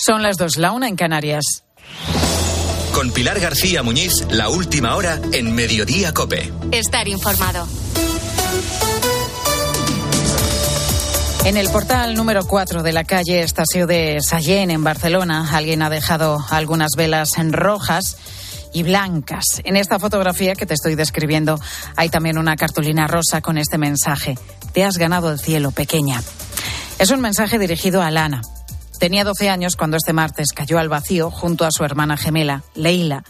Son las dos, la una en Canarias. Con Pilar García Muñiz, la última hora en Mediodía Cope. Estar informado. En el portal número 4 de la calle Estación de Sallén, en Barcelona, alguien ha dejado algunas velas en rojas y blancas. En esta fotografía que te estoy describiendo hay también una cartulina rosa con este mensaje. Te has ganado el cielo, pequeña. Es un mensaje dirigido a Lana. Tenía 12 años cuando este martes cayó al vacío junto a su hermana gemela, Leila,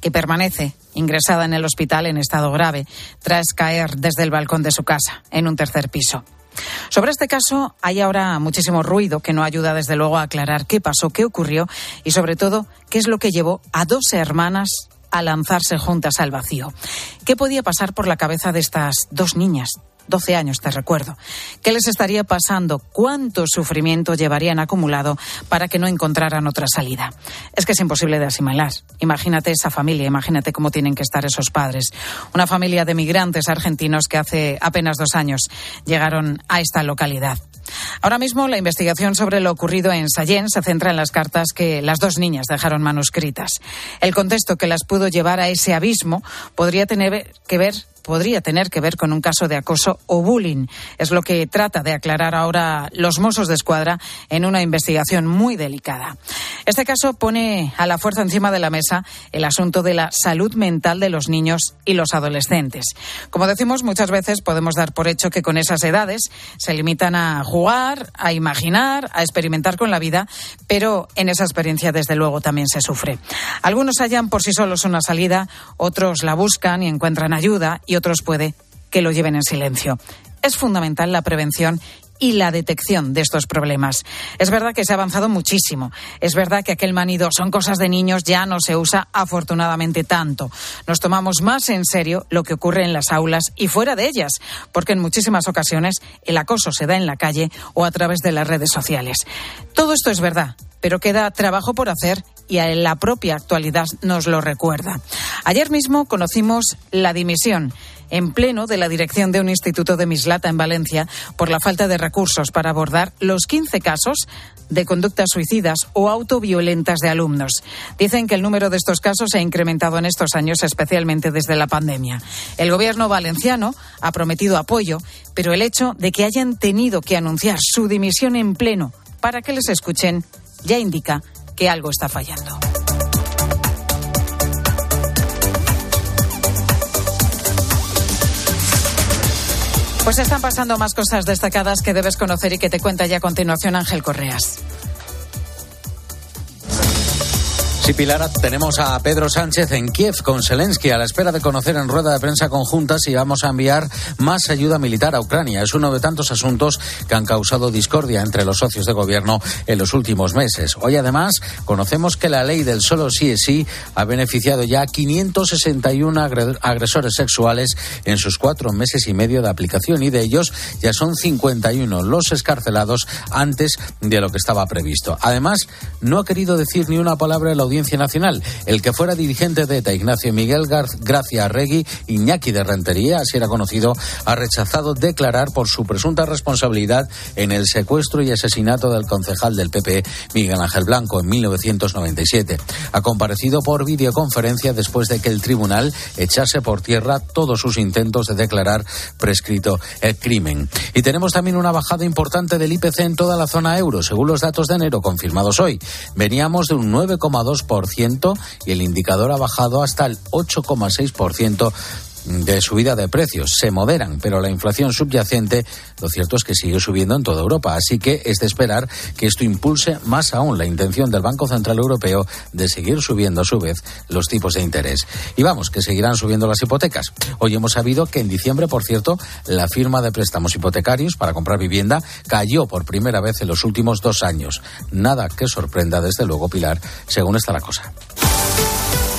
que permanece ingresada en el hospital en estado grave tras caer desde el balcón de su casa, en un tercer piso. Sobre este caso hay ahora muchísimo ruido que no ayuda desde luego a aclarar qué pasó, qué ocurrió y sobre todo qué es lo que llevó a dos hermanas a lanzarse juntas al vacío. ¿Qué podía pasar por la cabeza de estas dos niñas, 12 años, te recuerdo. ¿Qué les estaría pasando? ¿Cuánto sufrimiento llevarían acumulado para que no encontraran otra salida? Es que es imposible de asimilar. Imagínate esa familia, imagínate cómo tienen que estar esos padres. Una familia de migrantes argentinos que hace apenas dos años llegaron a esta localidad. Ahora mismo la investigación sobre lo ocurrido en Sallén se centra en las cartas que las dos niñas dejaron manuscritas. El contexto que las pudo llevar a ese abismo podría tener que ver podría tener que ver con un caso de acoso o bullying. Es lo que trata de aclarar ahora los Mossos de Escuadra en una investigación muy delicada. Este caso pone a la fuerza encima de la mesa el asunto de la salud mental de los niños y los adolescentes. Como decimos, muchas veces podemos dar por hecho que con esas edades se limitan a jugar, a imaginar, a experimentar con la vida, pero en esa experiencia desde luego también se sufre. Algunos hallan por sí solos una salida, otros la buscan y encuentran ayuda otros puede que lo lleven en silencio. Es fundamental la prevención y la detección de estos problemas. Es verdad que se ha avanzado muchísimo. Es verdad que aquel manido son cosas de niños ya no se usa afortunadamente tanto. Nos tomamos más en serio lo que ocurre en las aulas y fuera de ellas, porque en muchísimas ocasiones el acoso se da en la calle o a través de las redes sociales. Todo esto es verdad, pero queda trabajo por hacer y la propia actualidad nos lo recuerda. Ayer mismo conocimos la dimisión en pleno de la dirección de un instituto de Mislata en Valencia por la falta de recursos para abordar los 15 casos de conductas suicidas o autoviolentas de alumnos. Dicen que el número de estos casos se ha incrementado en estos años, especialmente desde la pandemia. El gobierno valenciano ha prometido apoyo, pero el hecho de que hayan tenido que anunciar su dimisión en pleno para que les escuchen ya indica que algo está fallando. Pues están pasando más cosas destacadas que debes conocer y que te cuenta ya a continuación Ángel Correas. Sí, Pilar, tenemos a Pedro Sánchez en Kiev con Zelensky a la espera de conocer en rueda de prensa conjunta si vamos a enviar más ayuda militar a Ucrania. Es uno de tantos asuntos que han causado discordia entre los socios de gobierno en los últimos meses. Hoy, además, conocemos que la ley del solo sí es sí ha beneficiado ya a 561 agresores sexuales en sus cuatro meses y medio de aplicación y de ellos ya son 51 los escarcelados antes de lo que estaba previsto. Además, no ha querido decir ni una palabra el Nacional. El que fuera dirigente de ETA, Ignacio Miguel Gracia Regui, Iñaki de Rentería, así era conocido, ha rechazado declarar por su presunta responsabilidad en el secuestro y asesinato del concejal del PP, Miguel Ángel Blanco, en 1997. Ha comparecido por videoconferencia después de que el tribunal echase por tierra todos sus intentos de declarar prescrito el crimen. Y tenemos también una bajada importante del IPC en toda la zona euro, según los datos de enero confirmados hoy. Veníamos de un 9,2 y el indicador ha bajado hasta el 8,6% de subida de precios. Se moderan, pero la inflación subyacente, lo cierto es que sigue subiendo en toda Europa. Así que es de esperar que esto impulse más aún la intención del Banco Central Europeo de seguir subiendo a su vez los tipos de interés. Y vamos, que seguirán subiendo las hipotecas. Hoy hemos sabido que en diciembre, por cierto, la firma de préstamos hipotecarios para comprar vivienda cayó por primera vez en los últimos dos años. Nada que sorprenda, desde luego, Pilar, según está la cosa.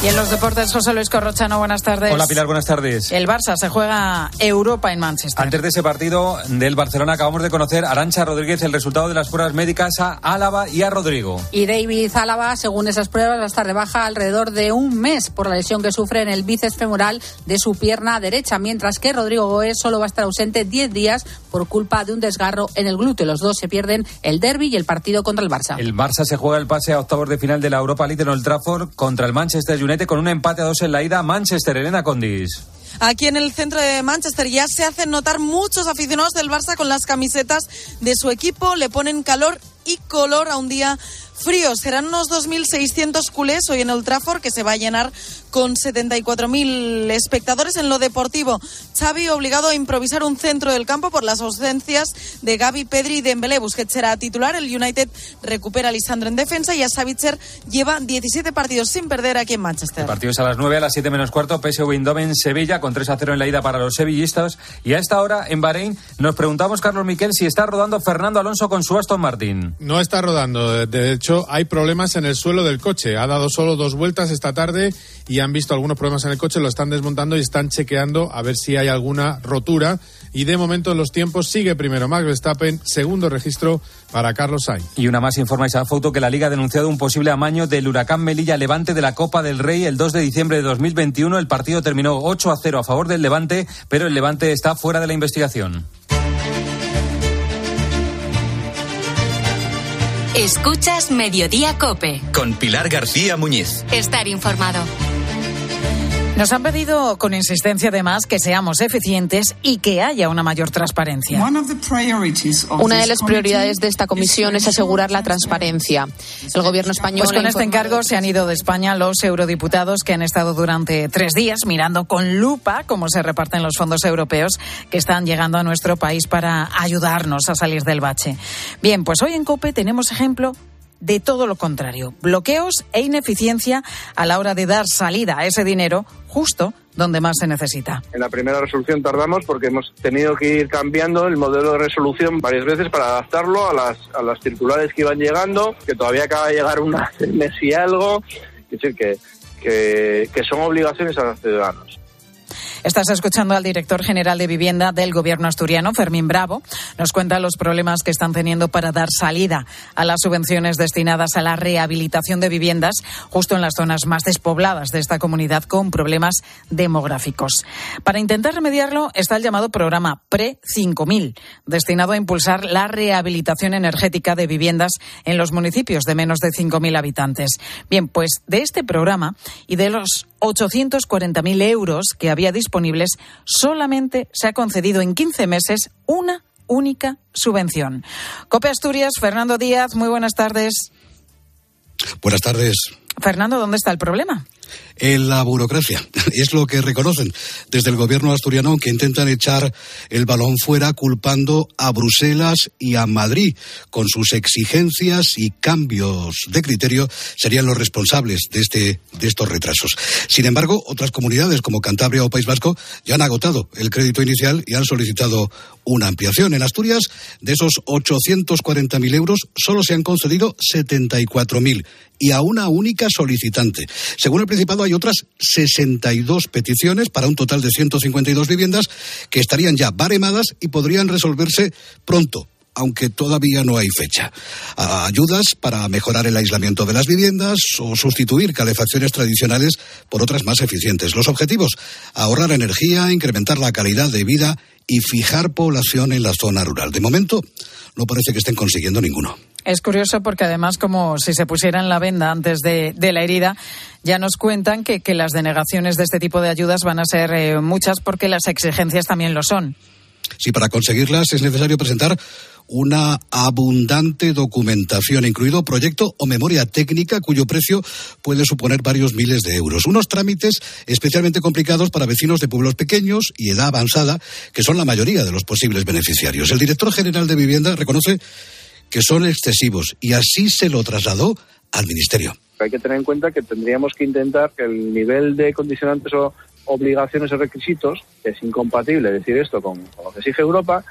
Y en los deportes, José Luis Corrochano, buenas tardes. Hola Pilar, buenas tardes. El Barça se juega Europa en Manchester. Antes de ese partido del Barcelona acabamos de conocer a Arancha Rodríguez el resultado de las pruebas médicas a Álava y a Rodrigo. Y David Álava, según esas pruebas, va a estar de baja alrededor de un mes por la lesión que sufre en el bíceps femoral de su pierna derecha, mientras que Rodrigo Goes solo va a estar ausente 10 días por culpa de un desgarro en el glúteo. Los dos se pierden el derby y el partido contra el Barça. El Barça se juega el pase a octavos de final de la Europa League en Old Trafford contra el Manchester United con un empate a dos en la ida Manchester, Elena Condis. Aquí en el centro de Manchester ya se hacen notar muchos aficionados del Barça con las camisetas de su equipo, le ponen calor y color a un día frío. Serán unos 2.600 culés hoy en el Trafford que se va a llenar con 74.000 espectadores en lo deportivo. Xavi obligado a improvisar un centro del campo por las ausencias de Gaby, Pedri y Dembélé. Busquets será titular. El United recupera a Lisandro en defensa y a Savitzer lleva 17 partidos sin perder aquí en Manchester. El partido es a las 9, a las 7 menos cuarto. PSV Eindhoven Sevilla con 3 a 0 en la ida para los sevillistas. Y a esta hora en Bahrein nos preguntamos, Carlos Miquel, si está rodando Fernando Alonso con su Aston Martin. No está rodando. De hecho, hay problemas en el suelo del coche. Ha dado solo dos vueltas esta tarde y han visto algunos problemas en el coche, lo están desmontando y están chequeando a ver si hay alguna rotura. Y de momento en los tiempos sigue primero Max Verstappen, segundo registro para Carlos Sainz. Y una más informa esa foto que la Liga ha denunciado un posible amaño del huracán Melilla Levante de la Copa del Rey el 2 de diciembre de 2021. El partido terminó 8 a 0 a favor del Levante, pero el Levante está fuera de la investigación. Escuchas Mediodía Cope. Con Pilar García Muñiz. Estar informado. Nos han pedido con insistencia además que seamos eficientes y que haya una mayor transparencia. Una de las prioridades de esta comisión es asegurar la transparencia. El gobierno español. Pues con este encargo se han ido de España los eurodiputados que han estado durante tres días mirando con lupa cómo se reparten los fondos europeos que están llegando a nuestro país para ayudarnos a salir del bache. Bien, pues hoy en COPE tenemos ejemplo de todo lo contrario, bloqueos e ineficiencia a la hora de dar salida a ese dinero justo donde más se necesita. En la primera resolución tardamos porque hemos tenido que ir cambiando el modelo de resolución varias veces para adaptarlo a las, a las circulares que iban llegando, que todavía acaba de llegar una mes y algo, es decir, que, que, que son obligaciones a los ciudadanos. Estás escuchando al director general de vivienda del gobierno asturiano, Fermín Bravo. Nos cuenta los problemas que están teniendo para dar salida a las subvenciones destinadas a la rehabilitación de viviendas justo en las zonas más despobladas de esta comunidad con problemas demográficos. Para intentar remediarlo está el llamado programa PRE 5000, destinado a impulsar la rehabilitación energética de viviendas en los municipios de menos de 5.000 habitantes. Bien, pues de este programa y de los 840.000 euros que había disponibles, solamente se ha concedido en 15 meses una única subvención. Cope Asturias, Fernando Díaz, muy buenas tardes. Buenas tardes. Fernando, ¿dónde está el problema? En la burocracia. Es lo que reconocen desde el gobierno asturiano, que intentan echar el balón fuera culpando a Bruselas y a Madrid. Con sus exigencias y cambios de criterio serían los responsables de, este, de estos retrasos. Sin embargo, otras comunidades como Cantabria o País Vasco ya han agotado el crédito inicial y han solicitado una ampliación. En Asturias, de esos 840.000 euros, solo se han concedido 74.000 y a una única solicitante. Según el Principado, hay otras 62 peticiones para un total de 152 viviendas que estarían ya baremadas y podrían resolverse pronto aunque todavía no hay fecha. Ayudas para mejorar el aislamiento de las viviendas o sustituir calefacciones tradicionales por otras más eficientes. Los objetivos, ahorrar energía, incrementar la calidad de vida y fijar población en la zona rural. De momento, no parece que estén consiguiendo ninguno. Es curioso porque además, como si se pusieran la venda antes de, la herida, ya nos cuentan que, las denegaciones de este tipo de ayudas van a ser eh, muchas porque las exigencias también lo son. Sí, para conseguirlas es necesario presentar una abundante documentación, incluido proyecto o memoria técnica cuyo precio puede suponer varios miles de euros. Unos trámites especialmente complicados para vecinos de pueblos pequeños y edad avanzada, que son la mayoría de los posibles beneficiarios. El director general de Vivienda reconoce que son excesivos y así se lo trasladó al Ministerio. Hay que tener en cuenta que tendríamos que intentar que el nivel de condicionantes o obligaciones o requisitos es incompatible decir esto con, lo que exige Europa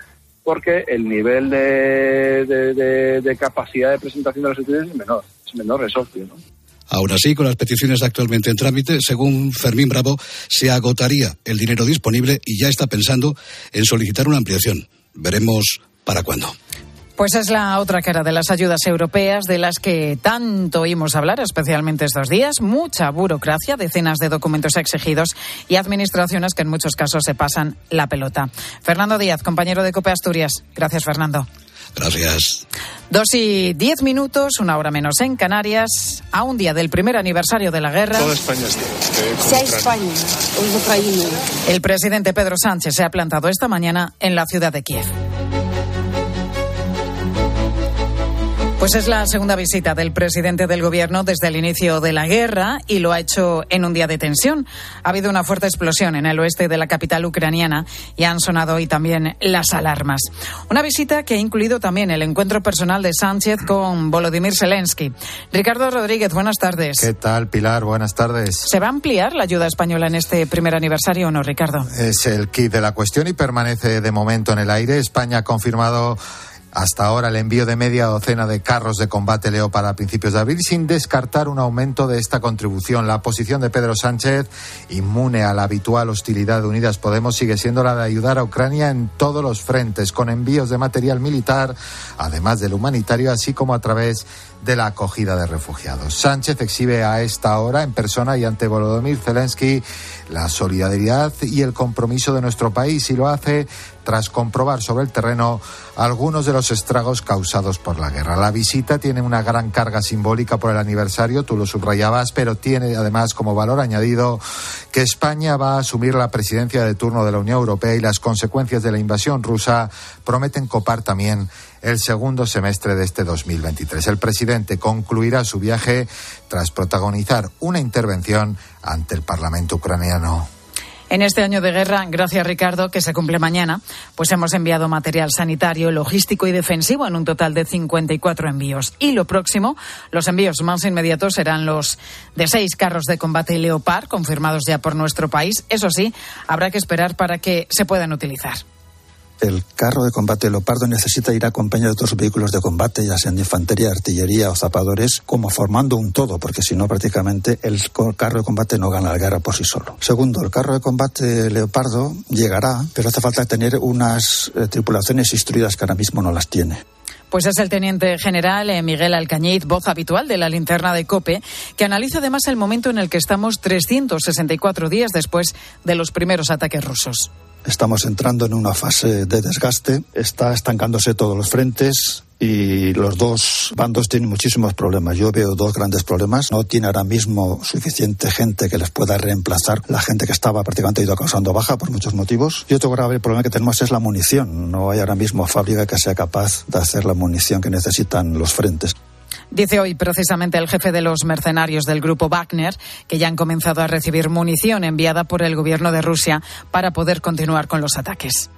porque el nivel de, capacidad de presentación de los estudios es menor, es menor, es obvio. ¿no? Aún así, con las peticiones actualmente en trámite, según Fermín Bravo, se agotaría el dinero disponible y ya está pensando en solicitar una ampliación. Veremos para cuándo. Pues es la otra cara de las ayudas europeas de las que tanto oímos hablar, especialmente estos días. Mucha burocracia, decenas de documentos exigidos y administraciones que en muchos casos se pasan la pelota. Fernando Díaz, compañero de COPE Asturias. Gracias, Fernando. Gracias. Dos y diez minutos, una hora menos en Canarias, a un día del primer aniversario de la guerra. Toda España está. Sea España, Ucrania. El presidente Pedro Sánchez se ha plantado esta mañana en la ciudad de Kiev. Pues es la segunda visita del presidente del gobierno desde el inicio de la guerra y lo ha hecho en un día de tensión. Ha habido una fuerte explosión en el oeste de la capital ucraniana y han sonado hoy también las alarmas. Una visita que ha incluido también el encuentro personal de Sánchez con Volodymyr Zelensky. Ricardo Rodríguez, buenas tardes. ¿Qué tal, Pilar? Buenas tardes. ¿Se va a ampliar la ayuda española en este primer aniversario o no, Ricardo? Es el kit de la cuestión y permanece de momento en el aire. España ha confirmado hasta ahora el envío de media docena de carros de combate Leopard a principios de abril sin descartar un aumento de esta contribución. La posición de Pedro Sánchez, inmune a la habitual hostilidad de Unidas Podemos, sigue siendo la de ayudar a Ucrania en todos los frentes, con envíos de material militar, además del humanitario, así como a través la acogida de refugiados. Sánchez exhibe a esta hora en persona y ante Volodymyr Zelensky la solidaridad y el compromiso de nuestro país y lo hace tras comprobar sobre el terreno algunos de los estragos causados por la guerra. La visita tiene una gran carga simbólica por el aniversario, tú lo subrayabas, pero tiene además como valor añadido que España va a asumir la presidencia de turno de la Unión Europea y las consecuencias de la invasión rusa prometen copar también el segundo semestre de este 2023. El presidente concluirá su viaje tras protagonizar una intervención ante el Parlamento ucraniano. En este año de guerra, gracias Ricardo, que se cumple mañana, pues hemos enviado material sanitario, logístico y defensivo en un total de 54 envíos. Y lo próximo, los envíos más inmediatos serán los de seis carros de combate Leopard, confirmados ya por nuestro país. Eso sí, habrá que esperar para que se puedan utilizar el carro de combate Leopardo necesita ir acompañado de otros vehículos de combate, ya sean de infantería, artillería o zapadores, como formando un todo, porque si no, prácticamente el carro de combate no gana la guerra por sí solo. Segundo, el carro de combate Leopardo llegará, pero hace falta tener unas eh, tripulaciones instruidas que ahora mismo no las tiene. Pues es el teniente general eh, Miguel Alcañiz, voz habitual de la linterna de COPE, que analiza además el momento en el que estamos 364 días después de los primeros ataques rusos. Estamos entrando en una fase de desgaste, está estancándose todos los frentes y los dos bandos tienen muchísimos problemas. Yo veo dos grandes problemas. No tiene ahora mismo suficiente gente que les pueda reemplazar la gente que estaba prácticamente ido causando baja por muchos motivos. Y otro grave problema que tenemos es la munición. No hay ahora mismo fábrica que sea capaz de hacer la munición que necesitan los frentes. Dice hoy precisamente el jefe de los mercenarios del grupo Wagner que ya han comenzado a recibir munición enviada por el gobierno de Rusia para poder continuar con los ataques.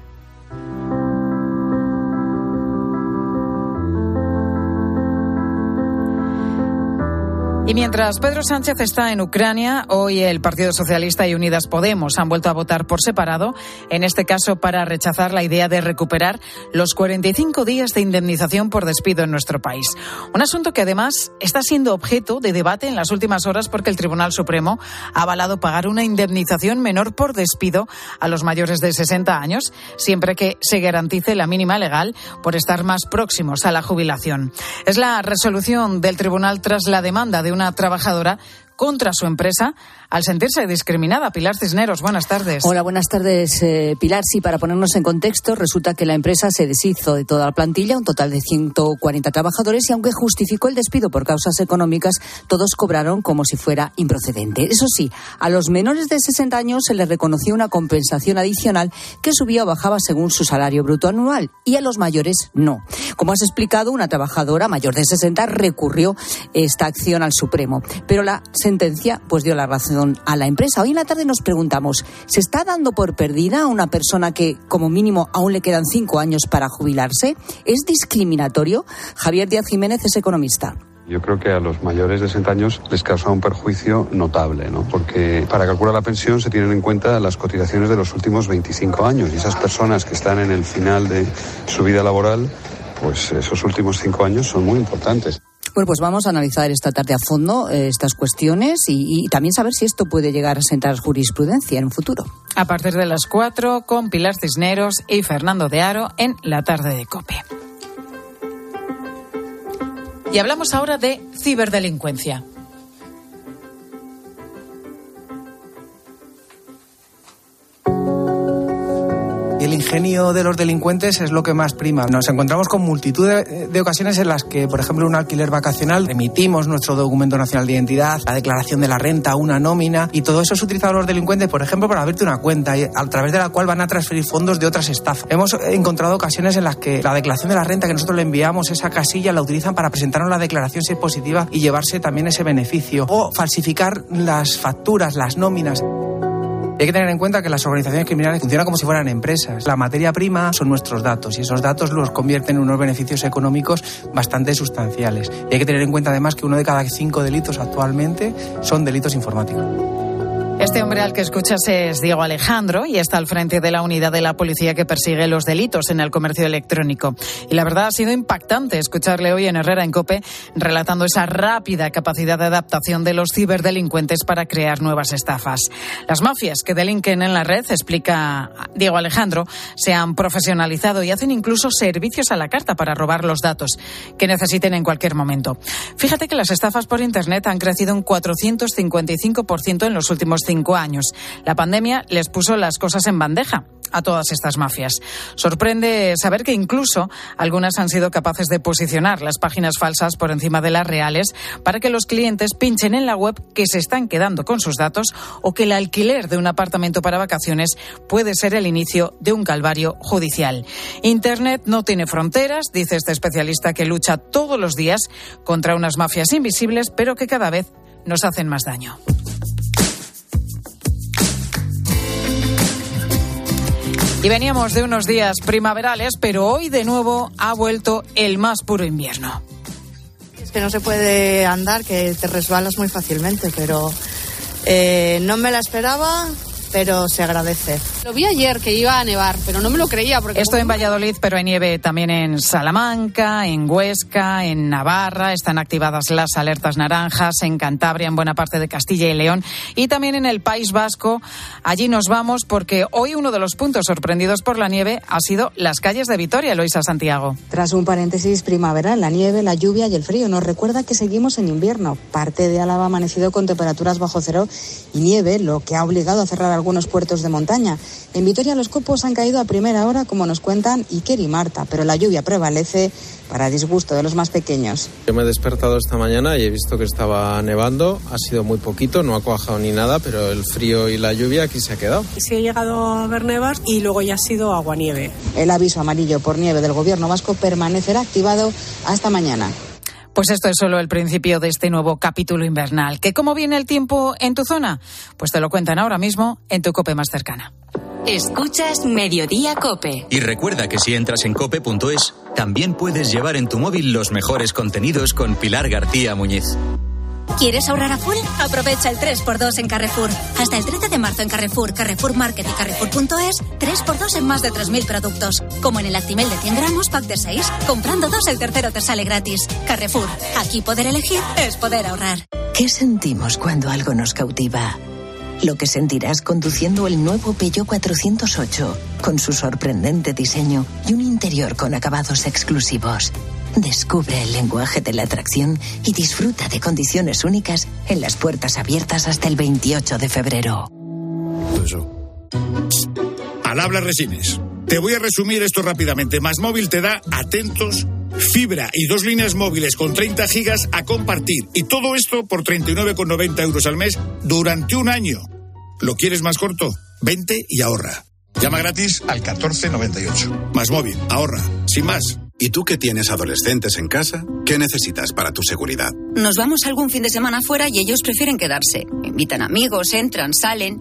Y mientras Pedro Sánchez está en Ucrania, hoy el Partido Socialista y Unidas Podemos han vuelto a votar por separado, en este caso para rechazar la idea de recuperar los 45 días de indemnización por despido en nuestro país. Un asunto que además está siendo objeto de debate en las últimas horas porque el Tribunal Supremo ha avalado pagar una indemnización menor por despido a los mayores de 60 años, siempre que se garantice la mínima legal por estar más próximos a la jubilación. Es la resolución del Tribunal tras la demanda de una trabajadora contra su empresa al sentirse discriminada. Pilar Cisneros, buenas tardes. Hola, buenas tardes, eh, Pilar. Sí, para ponernos en contexto, resulta que la empresa se deshizo de toda la plantilla, un total de 140 trabajadores, y aunque justificó el despido por causas económicas, todos cobraron como si fuera improcedente. Eso sí, a los menores de 60 años se les reconoció una compensación adicional que subía o bajaba según su salario bruto anual, y a los mayores no. Como has explicado, una trabajadora mayor de 60 recurrió esta acción al Supremo, pero la sentencia pues dio la razón a la empresa. Hoy en la tarde nos preguntamos, ¿se está dando por perdida a una persona que como mínimo aún le quedan cinco años para jubilarse? ¿Es discriminatorio? Javier Díaz Jiménez es economista. Yo creo que a los mayores de 60 años les causa un perjuicio notable, ¿no? Porque para calcular la pensión se tienen en cuenta las cotizaciones de los últimos 25 años y esas personas que están en el final de su vida laboral, pues esos últimos cinco años son muy importantes. Bueno, pues vamos a analizar esta tarde a fondo eh, estas cuestiones y, y también saber si esto puede llegar a sentar jurisprudencia en un futuro. A partir de las 4 con Pilar Cisneros y Fernando de Aro en la tarde de COPE. Y hablamos ahora de ciberdelincuencia. El ingenio de los delincuentes es lo que más prima. Nos encontramos con multitud de, ocasiones en las que, por ejemplo, un alquiler vacacional, emitimos nuestro documento nacional de identidad, la declaración de la renta, una nómina, y todo eso es utilizado por los delincuentes, por ejemplo, para abrirte una cuenta, a través de la cual van a transferir fondos de otras estafas. Hemos encontrado ocasiones en las que la declaración de la renta que nosotros le enviamos, esa casilla, la utilizan para presentarnos la declaración si es positiva y llevarse también ese beneficio. O falsificar las facturas, las nóminas. Hay que tener en cuenta que las organizaciones criminales funcionan como si fueran empresas. La materia prima son nuestros datos y esos datos los convierten en unos beneficios económicos bastante sustanciales. Y hay que tener en cuenta además que uno de cada cinco delitos actualmente son delitos informáticos. Este hombre al que escuchas es Diego Alejandro y está al frente de la unidad de la policía que persigue los delitos en el comercio electrónico. Y la verdad ha sido impactante escucharle hoy en Herrera en Cope relatando esa rápida capacidad de adaptación de los ciberdelincuentes para crear nuevas estafas. Las mafias que delinquen en la red, explica Diego Alejandro, se han profesionalizado y hacen incluso servicios a la carta para robar los datos que necesiten en cualquier momento. Fíjate que las estafas por Internet han crecido un 455% en los últimos cinco años. La pandemia les puso las cosas en bandeja a todas estas mafias. Sorprende saber que incluso algunas han sido capaces de posicionar las páginas falsas por encima de las reales para que los clientes pinchen en la web que se están quedando con sus datos o que el alquiler de un apartamento para vacaciones puede ser el inicio de un calvario judicial. Internet no tiene fronteras, dice este especialista que lucha todos los días contra unas mafias invisibles, pero que cada vez nos hacen más daño. Y veníamos de unos días primaverales, pero hoy de nuevo ha vuelto el más puro invierno. Es que no se puede andar, que te resbalas muy fácilmente, pero eh, no me la esperaba pero se agradece. Lo vi ayer que iba a nevar, pero no me lo creía. Porque Esto en Valladolid, pero hay nieve también en Salamanca, en Huesca, en Navarra. Están activadas las alertas naranjas en Cantabria, en buena parte de Castilla y León y también en el País Vasco. Allí nos vamos porque hoy uno de los puntos sorprendidos por la nieve ha sido las calles de Vitoria, Luisa Santiago. Tras un paréntesis primaveral, la nieve, la lluvia y el frío nos recuerda que seguimos en invierno. Parte de Álava ha amanecido con temperaturas bajo cero y nieve, lo que ha obligado a cerrar algunos puertos de montaña. En Vitoria los copos han caído a primera hora, como nos cuentan Iker y Marta, pero la lluvia prevalece para disgusto de los más pequeños. Yo me he despertado esta mañana y he visto que estaba nevando, ha sido muy poquito, no ha cuajado ni nada, pero el frío y la lluvia aquí se ha quedado. Sí he llegado a ver nevas y luego ya ha sido agua-nieve. El aviso amarillo por nieve del gobierno vasco permanecerá activado hasta mañana. Pues esto es solo el principio de este nuevo capítulo invernal. ¿Que cómo viene el tiempo en tu zona? Pues te lo cuentan ahora mismo en tu cope más cercana. Escuchas Mediodía Cope. Y recuerda que si entras en cope.es, también puedes llevar en tu móvil los mejores contenidos con Pilar García Muñiz. ¿Quieres ahorrar a full? Aprovecha el 3x2 en Carrefour. Hasta el 30 de marzo en Carrefour, Carrefour Market y Carrefour.es, 3x2 en más de 3.000 productos. Como en el Actimel de 100 gramos, pack de 6. Comprando dos, el tercero te sale gratis. Carrefour, aquí poder elegir es poder ahorrar. ¿Qué sentimos cuando algo nos cautiva? Lo que sentirás conduciendo el nuevo Peugeot 408, con su sorprendente diseño y un interior con acabados exclusivos. Descubre el lenguaje de la atracción y disfruta de condiciones únicas en las puertas abiertas hasta el 28 de febrero. Al habla Resines. Te voy a resumir esto rápidamente. Más móvil te da atentos, fibra y dos líneas móviles con 30 gigas a compartir. Y todo esto por 39,90 euros al mes durante un año. ¿Lo quieres más corto? Vente y ahorra. Llama gratis al 1498. Más móvil, ahorra. Sin más. ¿Y tú que tienes adolescentes en casa? ¿Qué necesitas para tu seguridad? Nos vamos algún fin de semana fuera y ellos prefieren quedarse. Invitan amigos, entran, salen.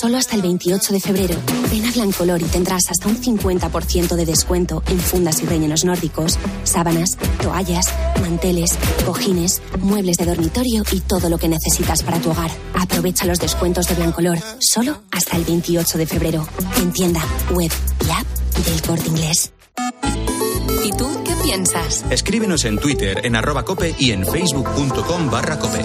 Solo hasta el 28 de febrero. Ven a Blancolor y tendrás hasta un 50% de descuento en fundas y rellenos nórdicos, sábanas, toallas, manteles, cojines, muebles de dormitorio y todo lo que necesitas para tu hogar. Aprovecha los descuentos de Blancolor solo hasta el 28 de febrero. En tienda, web y app del corte inglés. ¿Y tú qué piensas? Escríbenos en Twitter, en arroba cope y en facebook.com barra cope.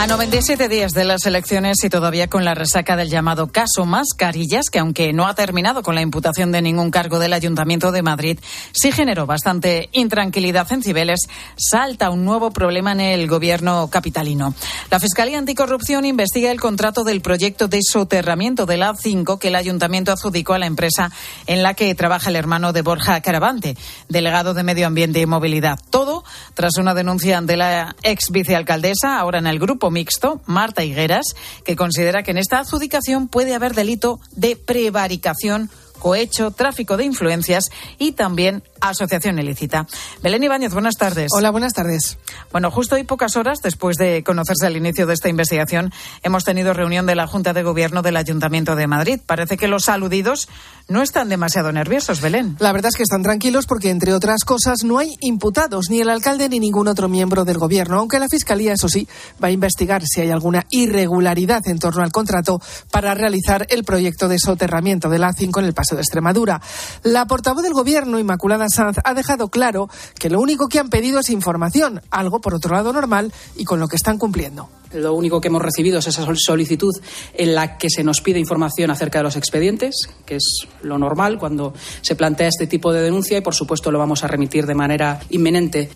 A 97 días de las elecciones y todavía con la resaca del llamado caso Mascarillas, que aunque no ha terminado con la imputación de ningún cargo del Ayuntamiento de Madrid, sí generó bastante intranquilidad en Cibeles, salta un nuevo problema en el gobierno capitalino. La Fiscalía Anticorrupción investiga el contrato del proyecto de soterramiento de la A5 que el Ayuntamiento adjudicó a la empresa en la que trabaja el hermano de Borja Caravante, delegado de Medio Ambiente y Movilidad. Todo tras una denuncia de la ex vicealcaldesa, ahora en el grupo mixto, Marta Higueras, que considera que en esta adjudicación puede haber delito de prevaricación cohecho, tráfico de influencias y también asociación ilícita. Belén Ibáñez, buenas tardes. Hola, buenas tardes. Bueno, justo hoy, pocas horas después de conocerse el inicio de esta investigación, hemos tenido reunión de la Junta de Gobierno del Ayuntamiento de Madrid. Parece que los aludidos no están demasiado nerviosos, Belén. La verdad es que están tranquilos porque, entre otras cosas, no hay imputados, ni el alcalde ni ningún otro miembro del Gobierno, aunque la Fiscalía, eso sí, va a investigar si hay alguna irregularidad en torno al contrato para realizar el proyecto de soterramiento de la A5 en el Paso de Extremadura. La portavoz del Gobierno, Inmaculada Sanz, ha dejado claro que lo único que han pedido es información, algo por otro lado normal y con lo que están cumpliendo. Lo único que hemos recibido es esa solicitud en la que se nos pide información acerca de los expedientes, que es lo normal cuando se plantea este tipo de denuncia y, por supuesto, lo vamos a remitir de manera inminente.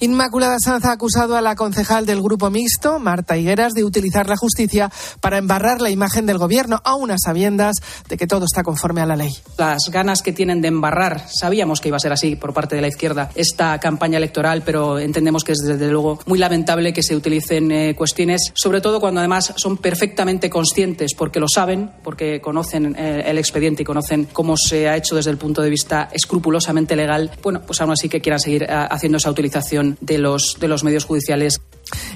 Inmaculada Sanz ha acusado a la concejal del Grupo Mixto, Marta Higueras, de utilizar la justicia para embarrar la imagen del Gobierno, aún a sabiendas de que todo está conforme a la ley. Las ganas que tienen de embarrar, sabíamos que iba a ser así por parte de la izquierda esta campaña electoral, pero entendemos que es desde luego muy lamentable que se utilicen eh, cuestiones sobre todo cuando además son perfectamente conscientes, porque lo saben, porque conocen eh, el expediente y conocen cómo se ha hecho desde el punto de vista escrupulosamente legal, bueno, pues aún así que quieran seguir eh, haciendo esa utilización de los, de los medios judiciales.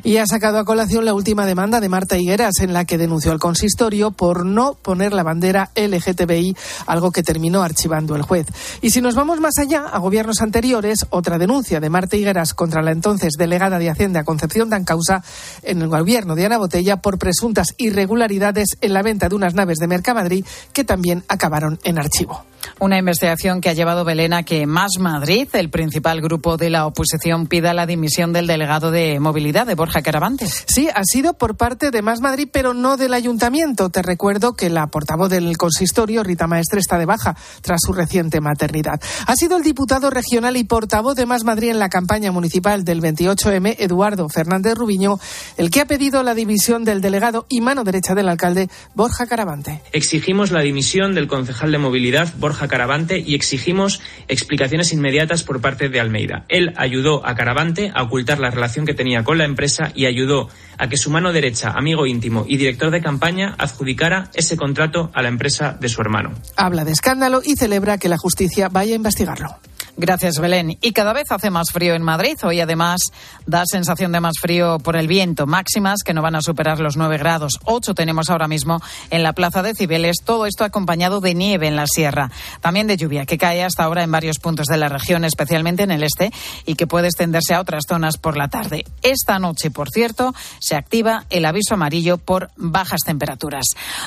Y ha sacado a colación la última demanda de Marta Higueras, en la que denunció al consistorio por no poner la bandera LGTBI, algo que terminó archivando el juez. Y si nos vamos más allá, a gobiernos anteriores, otra denuncia de Marta Higueras contra la entonces delegada de Hacienda Concepción Dancausa en el gobierno de Ana Botella por presuntas irregularidades en la venta de unas naves de Mercamadrid que también acabaron en archivo. Una investigación que ha llevado Belén a que Más Madrid, el principal grupo de la oposición, pida la dimisión del delegado de movilidad de Borja Caravante. Sí, ha sido por parte de Más Madrid, pero no del ayuntamiento. Te recuerdo que la portavoz del consistorio, Rita Maestre, está de baja tras su reciente maternidad. Ha sido el diputado regional y portavoz de Más Madrid en la campaña municipal del 28M, Eduardo Fernández Rubiño, el que ha pedido la dimisión del delegado y mano derecha del alcalde, Borja Caravante. Exigimos la dimisión del concejal de movilidad, Borja Caravante y exigimos explicaciones inmediatas por parte de Almeida. Él ayudó a Caravante a ocultar la relación que tenía con la empresa y ayudó a que su mano derecha, amigo íntimo y director de campaña adjudicara ese contrato a la empresa de su hermano. Habla de escándalo y celebra que la justicia vaya a investigarlo. Gracias, Belén. Y cada vez hace más frío en Madrid. Hoy, además, da sensación de más frío por el viento. Máximas que no van a superar los 9 grados. 8 tenemos ahora mismo en la plaza de Cibeles. Todo esto acompañado de nieve en la sierra. También de lluvia que cae hasta ahora en varios puntos de la región, especialmente en el este, y que puede extenderse a otras zonas por la tarde. Esta noche, por cierto, se activa el aviso amarillo por bajas temperaturas.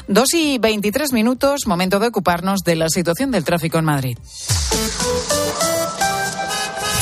2 y 23 minutos, momento de ocuparnos de la situación del tráfico en Madrid.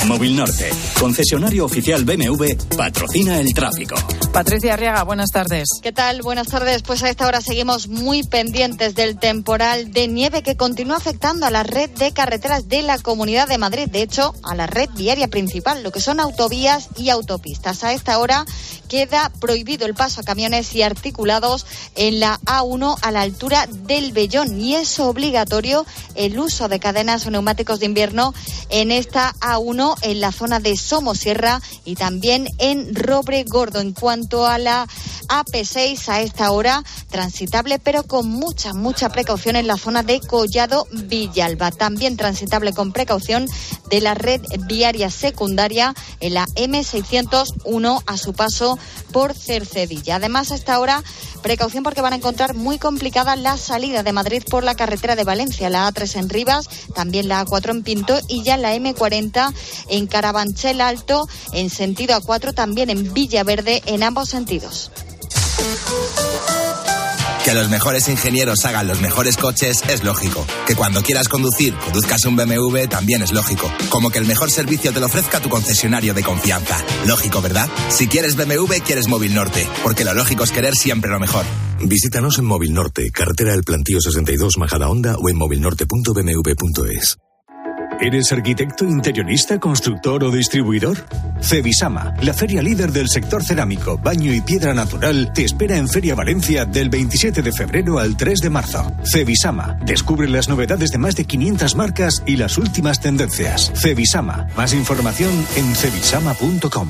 Móvil Norte, concesionario oficial BMW, patrocina el tráfico. Patricia Arriaga, buenas tardes. ¿Qué tal? Buenas tardes. Pues a esta hora seguimos muy pendientes del temporal de nieve que continúa afectando a la red de carreteras de la Comunidad de Madrid. De hecho, a la red viaria principal, lo que son autovías y autopistas. A esta hora queda prohibido el paso a camiones y articulados en la A1 a la altura del Bellón y es obligatorio el uso de cadenas o neumáticos de invierno en esta A1 1 en la zona de Somosierra y también en Robre Gordo. En cuanto a la AP6, a esta hora transitable, pero con mucha, mucha precaución en la zona de Collado Villalba. También transitable con precaución de la red viaria secundaria en la M601 a su paso por Cercedilla. Además, a esta hora, precaución porque van a encontrar muy complicada la salida de Madrid por la carretera de Valencia, la A3 en Rivas, también la A4 en Pinto y ya la M40 en Carabanchel Alto en sentido A4, también en Villaverde en ambos sentidos. Que los mejores ingenieros hagan los mejores coches es lógico. Que cuando quieras conducir, conduzcas un BMW también es lógico. Como que el mejor servicio te lo ofrezca tu concesionario de confianza. Lógico, ¿verdad? Si quieres BMW, quieres Móvil Norte. Porque lo lógico es querer siempre lo mejor. Visítanos en Móvil Norte, carretera del Plantío 62 Majada Honda o en movilnorte.bmw.es. ¿Eres arquitecto, interiorista, constructor o distribuidor? Cebisama, la feria líder del sector cerámico, baño y piedra natural, te espera en Feria Valencia del 27 de febrero al 3 de marzo. Cebisama, descubre las novedades de más de 500 marcas y las últimas tendencias. Cebisama, más información en cebisama.com.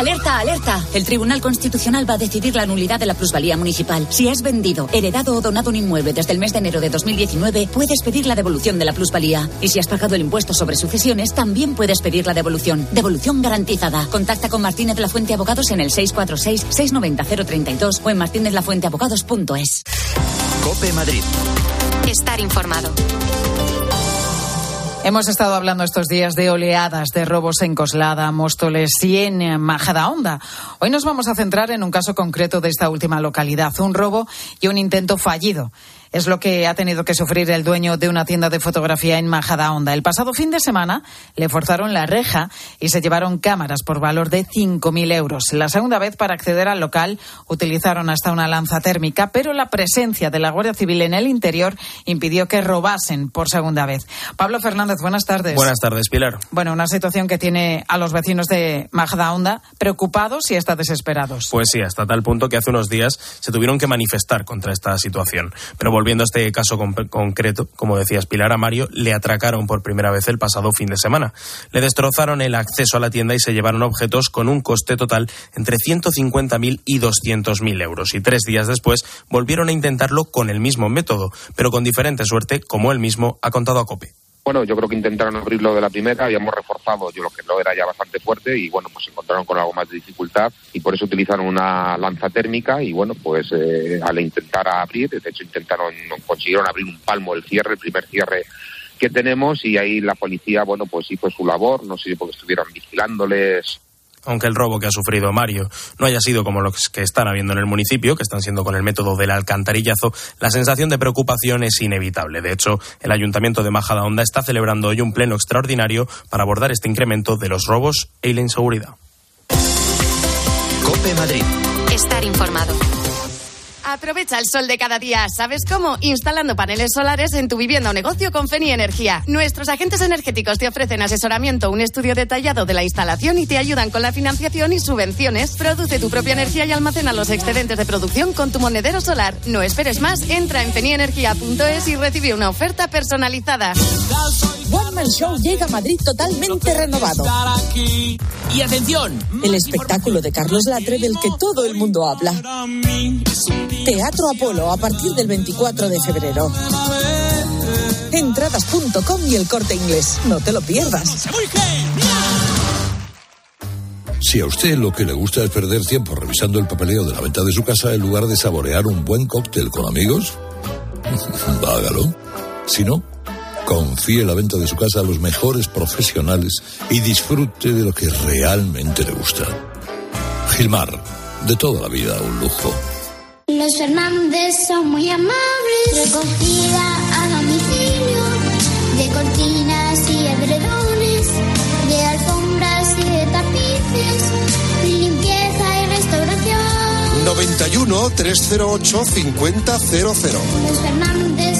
Alerta, alerta. El Tribunal Constitucional va a decidir la nulidad de la plusvalía municipal. Si has vendido, heredado o donado un inmueble desde el mes de enero de 2019, puedes pedir la devolución de la plusvalía. Y si has pagado el impuesto sobre sucesiones, también puedes pedir la devolución. Devolución garantizada. Contacta con Martínez de la Fuente Abogados en el 646-690-032 o en martinezlafuenteabogados.es. Cope Madrid. Estar informado. Hemos estado hablando estos días de oleadas de robos en Coslada, Móstoles y en Majadahonda. Hoy nos vamos a centrar en un caso concreto de esta última localidad, un robo y un intento fallido. Es lo que ha tenido que sufrir el dueño de una tienda de fotografía en Majadahonda. El pasado fin de semana le forzaron la reja y se llevaron cámaras por valor de 5.000 euros. La segunda vez, para acceder al local, utilizaron hasta una lanza térmica, pero la presencia de la Guardia Civil en el interior impidió que robasen por segunda vez. Pablo Fernández, buenas tardes. Buenas tardes, Pilar. Bueno, una situación que tiene a los vecinos de Majadahonda preocupados y hasta desesperados. Pues sí, hasta tal punto que hace unos días se tuvieron que manifestar contra esta situación. Pero volviendo a este caso concreto, como decías Pilar, a Mario le atracaron por primera vez el pasado fin de semana. Le destrozaron el acceso a la tienda y se llevaron objetos con un coste total entre 150.000 y 200.000 euros. Y tres días después volvieron a intentarlo con el mismo método, pero con diferente suerte, como él mismo ha contado a COPE. Bueno, yo creo que intentaron abrirlo de la primera, habíamos reforzado, yo lo que no era ya bastante fuerte y bueno, pues se encontraron con algo más de dificultad y por eso utilizaron una lanza térmica y bueno, pues eh, al intentar abrir, de hecho intentaron, consiguieron abrir un palmo el cierre, el primer cierre que tenemos y ahí la policía, bueno, pues hizo su labor, no sé si porque estuvieron vigilándoles aunque el robo que ha sufrido Mario no haya sido como los que están habiendo en el municipio, que están siendo con el método del alcantarillazo, la sensación de preocupación es inevitable. De hecho, el Ayuntamiento de Majadahonda está celebrando hoy un pleno extraordinario para abordar este incremento de los robos y la inseguridad. Cope Madrid. Estar informado. Aprovecha el sol de cada día. ¿Sabes cómo? Instalando paneles solares en tu vivienda o negocio con Feni Energía. Nuestros agentes energéticos te ofrecen asesoramiento, un estudio detallado de la instalación y te ayudan con la financiación y subvenciones. Produce tu propia energía y almacena los excedentes de producción con tu monedero solar. No esperes más, entra en fenienergia.es y recibe una oferta personalizada. One Man Show llega a Madrid totalmente renovado. Y atención, el espectáculo de Carlos Latre del que todo el mundo habla. Teatro Apolo a partir del 24 de febrero. Entradas.com y el corte inglés. No te lo pierdas. Si a usted lo que le gusta es perder tiempo revisando el papeleo de la venta de su casa en lugar de saborear un buen cóctel con amigos, hágalo. Si no, confíe la venta de su casa a los mejores profesionales y disfrute de lo que realmente le gusta. Gilmar, de toda la vida un lujo. Los Fernández son muy amables. Recogida a domicilio de cortinas y edredones, de alfombras y de tapices, limpieza y restauración. 91 308 5000. Los Fernández son muy amables.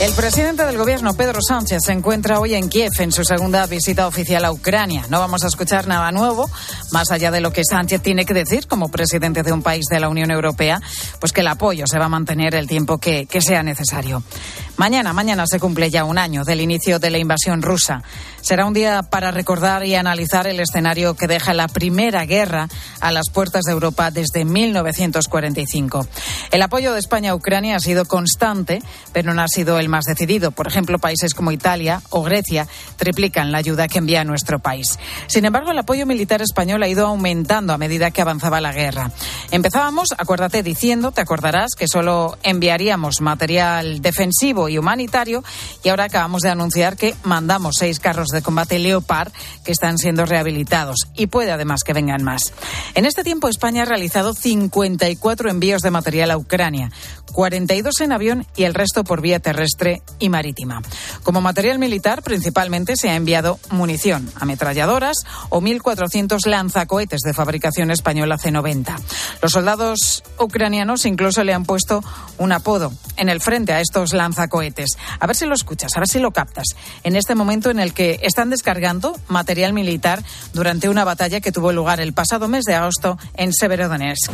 El presidente del gobierno, Pedro Sánchez, se encuentra hoy en Kiev en su segunda visita oficial a Ucrania. No vamos a escuchar nada nuevo, más allá de lo que Sánchez tiene que decir como presidente de un país de la Unión Europea, pues que el apoyo se va a mantener el tiempo que, sea necesario. Mañana, mañana se cumple ya un año del inicio de la invasión rusa. Será un día para recordar y analizar el escenario que deja la primera guerra a las puertas de Europa desde 1945. El apoyo de España a Ucrania ha sido constante, pero no ha sido el más decidido. Por ejemplo, países como Italia o Grecia triplican la ayuda que envía a nuestro país. Sin embargo, el apoyo militar español ha ido aumentando a medida que avanzaba la guerra. Empezábamos, acuérdate, diciendo, te acordarás, que solo enviaríamos material defensivo y humanitario y ahora acabamos de anunciar que mandamos seis carros de combate Leopard que están siendo rehabilitados y puede además que vengan más. En este tiempo España ha realizado 54 envíos de material a Ucrania, 42 en avión y el resto por vía terrestre y marítima. Como material militar principalmente se ha enviado munición, ametralladoras o 1.400 lanzacohetes de fabricación española C-90. Los soldados ucranianos incluso le han puesto un apodo en el frente a estos lanzacohetes. A ver si lo escuchas, a ver si lo captas. En este momento en el que están descargando material militar durante una batalla que tuvo lugar el pasado mes de agosto en Severodonetsk.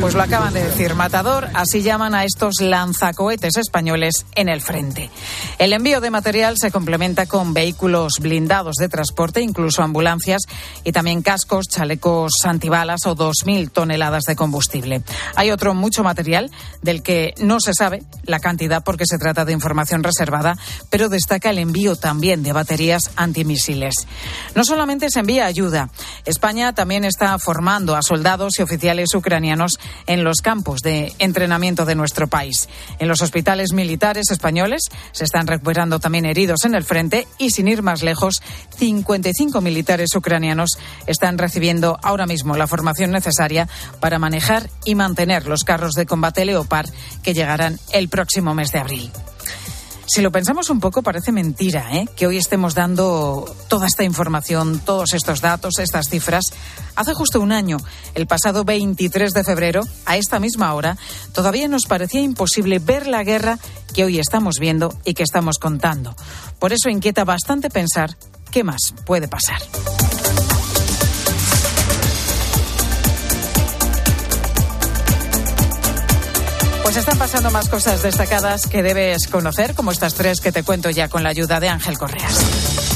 Pues lo acaban de decir, Matador, así llaman a estos lanzacohetes españoles en el frente. El envío de material se complementa con vehículos blindados de transporte, incluso ambulancias, y también cascos, chalecos antibalas o 2.000 toneladas de combustible. Hay otro mucho material del que no se sabe la cantidad porque se trata de información reservada, pero destaca el envío también de baterías antimisiles. No solamente se envía ayuda, España también está formando a soldados y oficiales ucranianos en los campos de entrenamiento de nuestro país. En los hospitales militares españoles se están recuperando también heridos en el frente y, sin ir más lejos, 55 militares ucranianos están recibiendo ahora mismo la formación necesaria para manejar y mantener los carros de combate Leopard que llegarán el próximo mes de abril. Si lo pensamos un poco, parece mentira ¿eh? que hoy estemos dando toda esta información, todos estos datos, estas cifras. Hace justo un año, el pasado 23 de febrero, a esta misma hora, todavía nos parecía imposible ver la guerra que hoy estamos viendo y que estamos contando. Por eso inquieta bastante pensar qué más puede pasar. Pues están pasando más cosas destacadas que debes conocer, como estas tres que te cuento ya con la ayuda de Ángel Correas.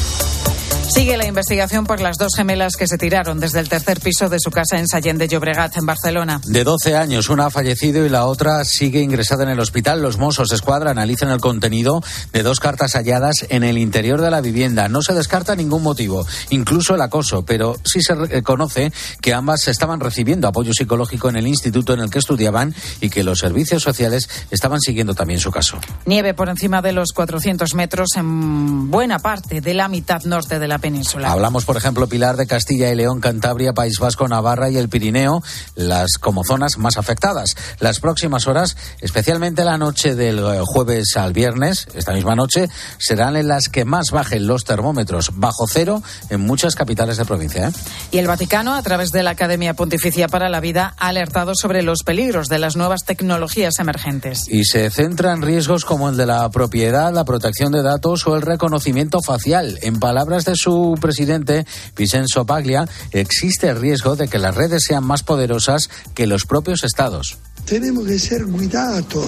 Sigue la investigación por las dos gemelas que se tiraron desde el tercer piso de su casa en Sallén de Llobregat, en Barcelona. De 12 años, una ha fallecido y la otra sigue ingresada en el hospital. Los Mossos Escuadra analizan el contenido de dos cartas halladas en el interior de la vivienda. No se descarta ningún motivo, incluso el acoso, pero sí se conoce que ambas estaban recibiendo apoyo psicológico en el instituto en el que estudiaban y que los servicios sociales estaban siguiendo también su caso. Nieve por encima de los 400 metros en buena parte de la mitad norte de la península. Hablamos, por ejemplo, Pilar de Castilla y León, Cantabria, País Vasco, Navarra y el Pirineo, las como zonas más afectadas. Las próximas horas, especialmente la noche del eh, jueves al viernes, esta misma noche, serán en las que más bajen los termómetros bajo cero en muchas capitales de provincia. ¿eh? Y el Vaticano, a través de la Academia Pontificia para la Vida, ha alertado sobre los peligros de las nuevas tecnologías emergentes. Y se centra en riesgos como el de la propiedad, la protección de datos o el reconocimiento facial. En palabras de su presidente, Vincenzo Paglia, existe el riesgo de que las redes sean más poderosas que los propios estados. Tenemos que ser cuidados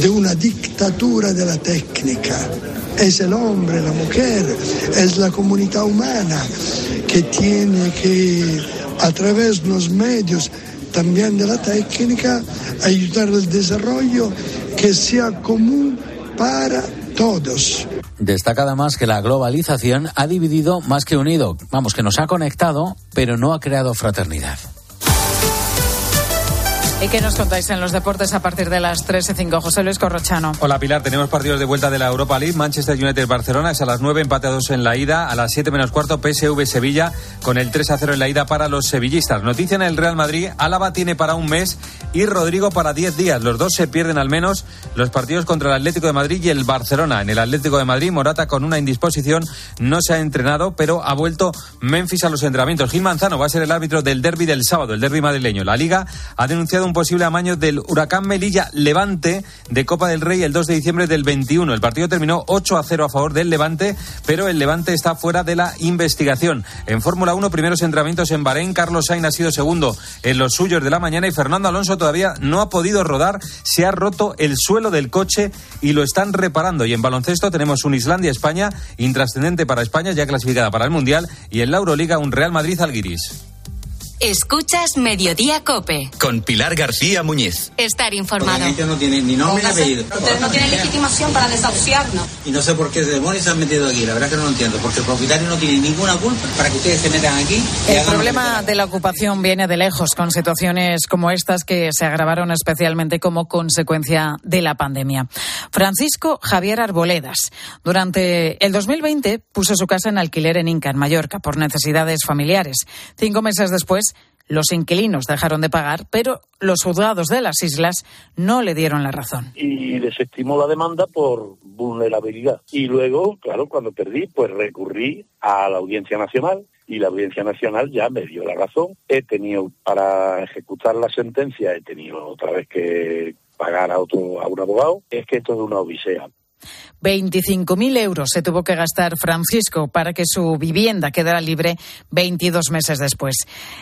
de una dictadura de la técnica. Es el hombre, la mujer, es la comunidad humana que tiene que, a través de los medios, también de la técnica, ayudar al desarrollo que sea común para todos. Destaca además que la globalización ha dividido más que unido. Vamos, que nos ha conectado, pero no ha creado fraternidad. ¿Y qué nos contáis en los deportes a partir de las 3 y 5? José Luis Corrochano. Hola Pilar, tenemos partidos de vuelta de la Europa League. Manchester United Barcelona es a las 9, empate a 2 en la ida. A las 7 menos cuarto, PSV Sevilla con el 3 a 0 en la ida para los sevillistas. Noticia en el Real Madrid: Álava tiene para un mes y Rodrigo para 10 días. Los dos se pierden al menos los partidos contra el Atlético de Madrid y el Barcelona. En el Atlético de Madrid, Morata con una indisposición no se ha entrenado, pero ha vuelto Memphis a los entrenamientos. Gil Manzano va a ser el árbitro del derby del sábado, el derby madrileño. La Liga ha denunciado un posible amaño del Huracán Melilla Levante de Copa del Rey el 2 de diciembre del 21. El partido terminó 8 a 0 a favor del Levante, pero el Levante está fuera de la investigación. En Fórmula 1, primeros entrenamientos en Bahrein. Carlos Sainz ha sido segundo en los suyos de la mañana y Fernando Alonso todavía no ha podido rodar. Se ha roto el suelo del coche y lo están reparando. Y en baloncesto tenemos un Islandia-España, intrascendente para España, ya clasificada para el Mundial, y en la Euroliga un Real Madrid-Alguiris. Escuchas Mediodía Cope. Con Pilar García Muñiz. Estar informado. No tiene ni nombre ni apellido. Usted no tiene legitimación para desahuciarnos. Y no sé por qué demonios se han metido aquí, la verdad que no lo entiendo, porque el propietario no tiene ninguna culpa para que ustedes se metan aquí. El problema de la ocupación viene de lejos, con situaciones como estas que se agravaron especialmente como consecuencia de la pandemia. Francisco Javier Arboledas, durante el 2020 puso su casa en alquiler en Inca, en Mallorca, por necesidades familiares. Cinco meses después, los inquilinos dejaron de pagar, pero los juzgados de las islas no le dieron la razón. Y desestimó la demanda por vulnerabilidad. Y luego, claro, cuando perdí, pues recurrí a la Audiencia Nacional y la Audiencia Nacional ya me dio la razón. He tenido, para ejecutar la sentencia, he tenido otra vez que pagar a otro a un abogado. Es que esto es una odisea. 25.000 euros se tuvo que gastar Francisco para que su vivienda quedara libre 22 meses después.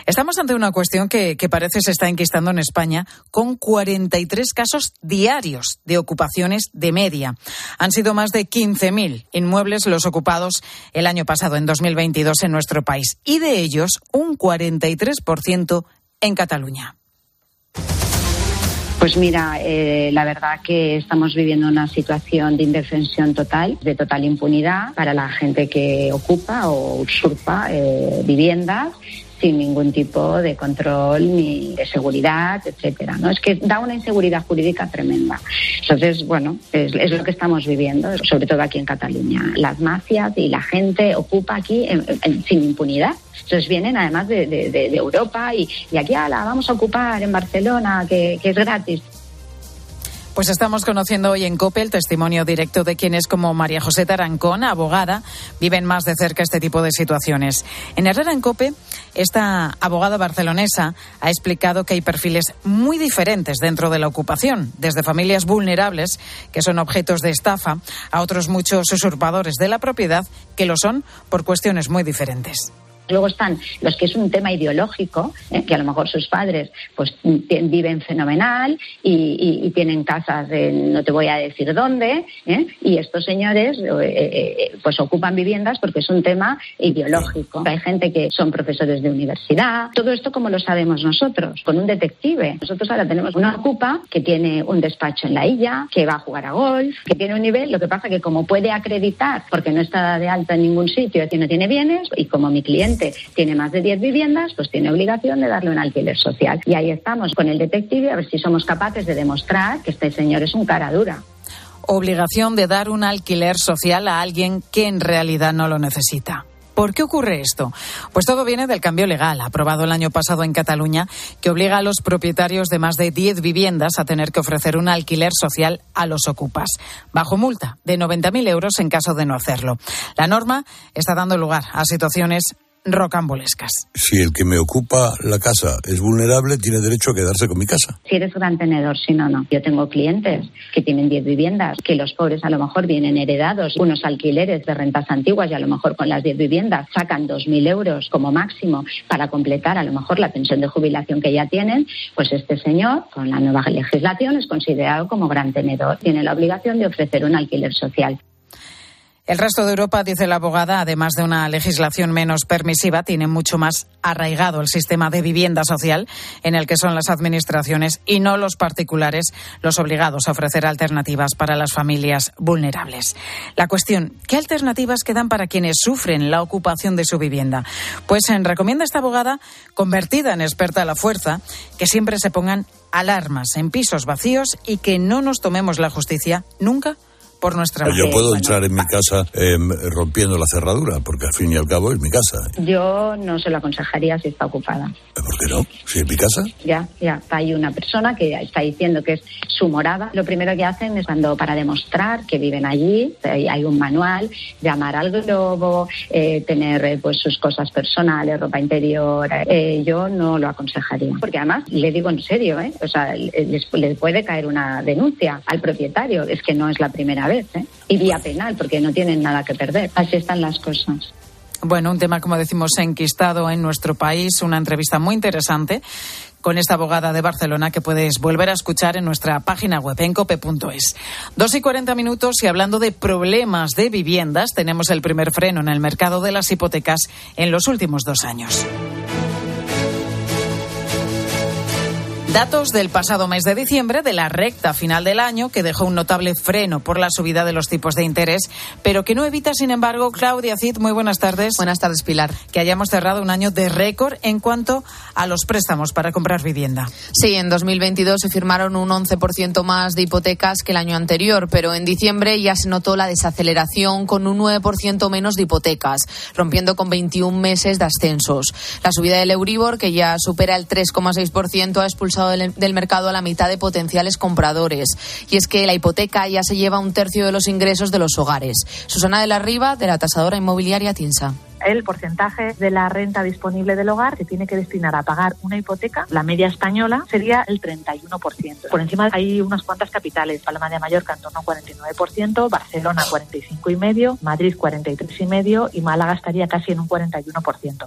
Estamos ante una cuestión que, que, parece se está enquistando en España con 43 casos diarios de ocupaciones de media. Han sido más de 15.000 inmuebles los ocupados el año pasado, en 2022, en nuestro país. Y de ellos, un 43% en Cataluña. Pues mira, eh, la verdad que estamos viviendo una situación de indefensión total, de total impunidad para la gente que ocupa o usurpa eh, viviendas sin ningún tipo de control ni de seguridad, etcétera. ¿no? Es que da una inseguridad jurídica tremenda. Entonces, bueno, es, lo que estamos viviendo, sobre todo aquí en Cataluña. Las mafias y la gente ocupa aquí en, sin impunidad. Entonces vienen además de, de, Europa y, y aquí ah, la vamos a ocupar en Barcelona, que, que es gratis. Pues estamos conociendo hoy en COPE el testimonio directo de quienes, como María José Tarancón, abogada, viven más de cerca este tipo de situaciones. En Herrera en COPE, esta abogada barcelonesa ha explicado que hay perfiles muy diferentes dentro de la ocupación, desde familias vulnerables, que son objetos de estafa, a otros muchos usurpadores de la propiedad, que lo son por cuestiones muy diferentes. Luego están los que es un tema ideológico, ¿eh? que a lo mejor sus padres pues viven fenomenal y, tienen casas en no te voy a decir dónde, ¿eh? y estos señores eh, pues ocupan viviendas porque es un tema ideológico. Hay gente que son profesores de universidad. Todo esto como lo sabemos nosotros, con un detective. Nosotros ahora tenemos una ocupa que tiene un despacho en la isla, que va a jugar a golf, que tiene un nivel, lo que pasa que como puede acreditar, porque no está de alta en ningún sitio, que no tiene bienes, y como mi cliente tiene más de 10 viviendas, pues tiene obligación de darle un alquiler social. Y ahí estamos con el detective a ver si somos capaces de demostrar que este señor es un cara dura. Obligación de dar un alquiler social a alguien que en realidad no lo necesita. ¿Por qué ocurre esto? Pues todo viene del cambio legal aprobado el año pasado en Cataluña que obliga a los propietarios de más de 10 viviendas a tener que ofrecer un alquiler social a los ocupas, bajo multa de 90.000 euros en caso de no hacerlo. La norma está dando lugar a situaciones rocambolescas. Si el que me ocupa la casa es vulnerable, tiene derecho a quedarse con mi casa. Si eres gran tenedor, si no, no. Yo tengo clientes que tienen 10 viviendas, que los pobres a lo mejor vienen heredados, unos alquileres de rentas antiguas y a lo mejor con las 10 viviendas sacan 2.000 euros como máximo para completar a lo mejor la pensión de jubilación que ya tienen, pues este señor, con la nueva legislación, es considerado como gran tenedor. Tiene la obligación de ofrecer un alquiler social. El resto de Europa, dice la abogada, además de una legislación menos permisiva, tiene mucho más arraigado el sistema de vivienda social en el que son las administraciones y no los particulares los obligados a ofrecer alternativas para las familias vulnerables. La cuestión, ¿qué alternativas quedan para quienes sufren la ocupación de su vivienda? Pues en recomienda esta abogada, convertida en experta a la fuerza, que siempre se pongan alarmas en pisos vacíos y que no nos tomemos la justicia nunca por nuestra Yo puedo entrar en mi casa eh, rompiendo la cerradura, porque al fin y al cabo es mi casa. Yo no se lo aconsejaría si está ocupada. ¿Por qué no? ¿Si es mi casa? Ya, ya. Hay una persona que está diciendo que es su morada. Lo primero que hacen es cuando, para demostrar que viven allí, hay un manual, llamar al globo, eh, tener eh, pues sus cosas personales, ropa interior. Eh, yo no lo aconsejaría. Porque además, le digo en serio, ¿eh? O sea, les, les puede caer una denuncia al propietario. Es que no es la primera vez ¿eh? y vía penal, porque no tienen nada que perder. Así están las cosas. Bueno, un tema, como decimos, enquistado en nuestro país, una entrevista muy interesante con esta abogada de Barcelona que puedes volver a escuchar en nuestra página web en cope.es. Dos y cuarenta minutos y hablando de problemas de viviendas, tenemos el primer freno en el mercado de las hipotecas en los últimos dos años. Datos del pasado mes de diciembre de la recta final del año que dejó un notable freno por la subida de los tipos de interés, pero que no evita, sin embargo, Claudia Cid, muy buenas tardes. Buenas tardes, Pilar. Que hayamos cerrado un año de récord en cuanto a los préstamos para comprar vivienda. Sí, en 2022 se firmaron un 11% más de hipotecas que el año anterior, pero en diciembre ya se notó la desaceleración con un 9% menos de hipotecas, rompiendo con 21 meses de ascensos. La subida del Euribor, que ya supera el 3,6%, ha expulsado del, mercado a la mitad de potenciales compradores. Y es que la hipoteca ya se lleva un tercio de los ingresos de los hogares. Susana de la Riva, de la tasadora inmobiliaria Tinsa el porcentaje de la renta disponible del hogar que tiene que destinar a pagar una hipoteca, la media española, sería el 31%. Por encima hay unas cuantas capitales, Palma de Mallorca en torno a 49%, Barcelona 45,5%, Madrid 43,5% y Málaga estaría casi en un 41%.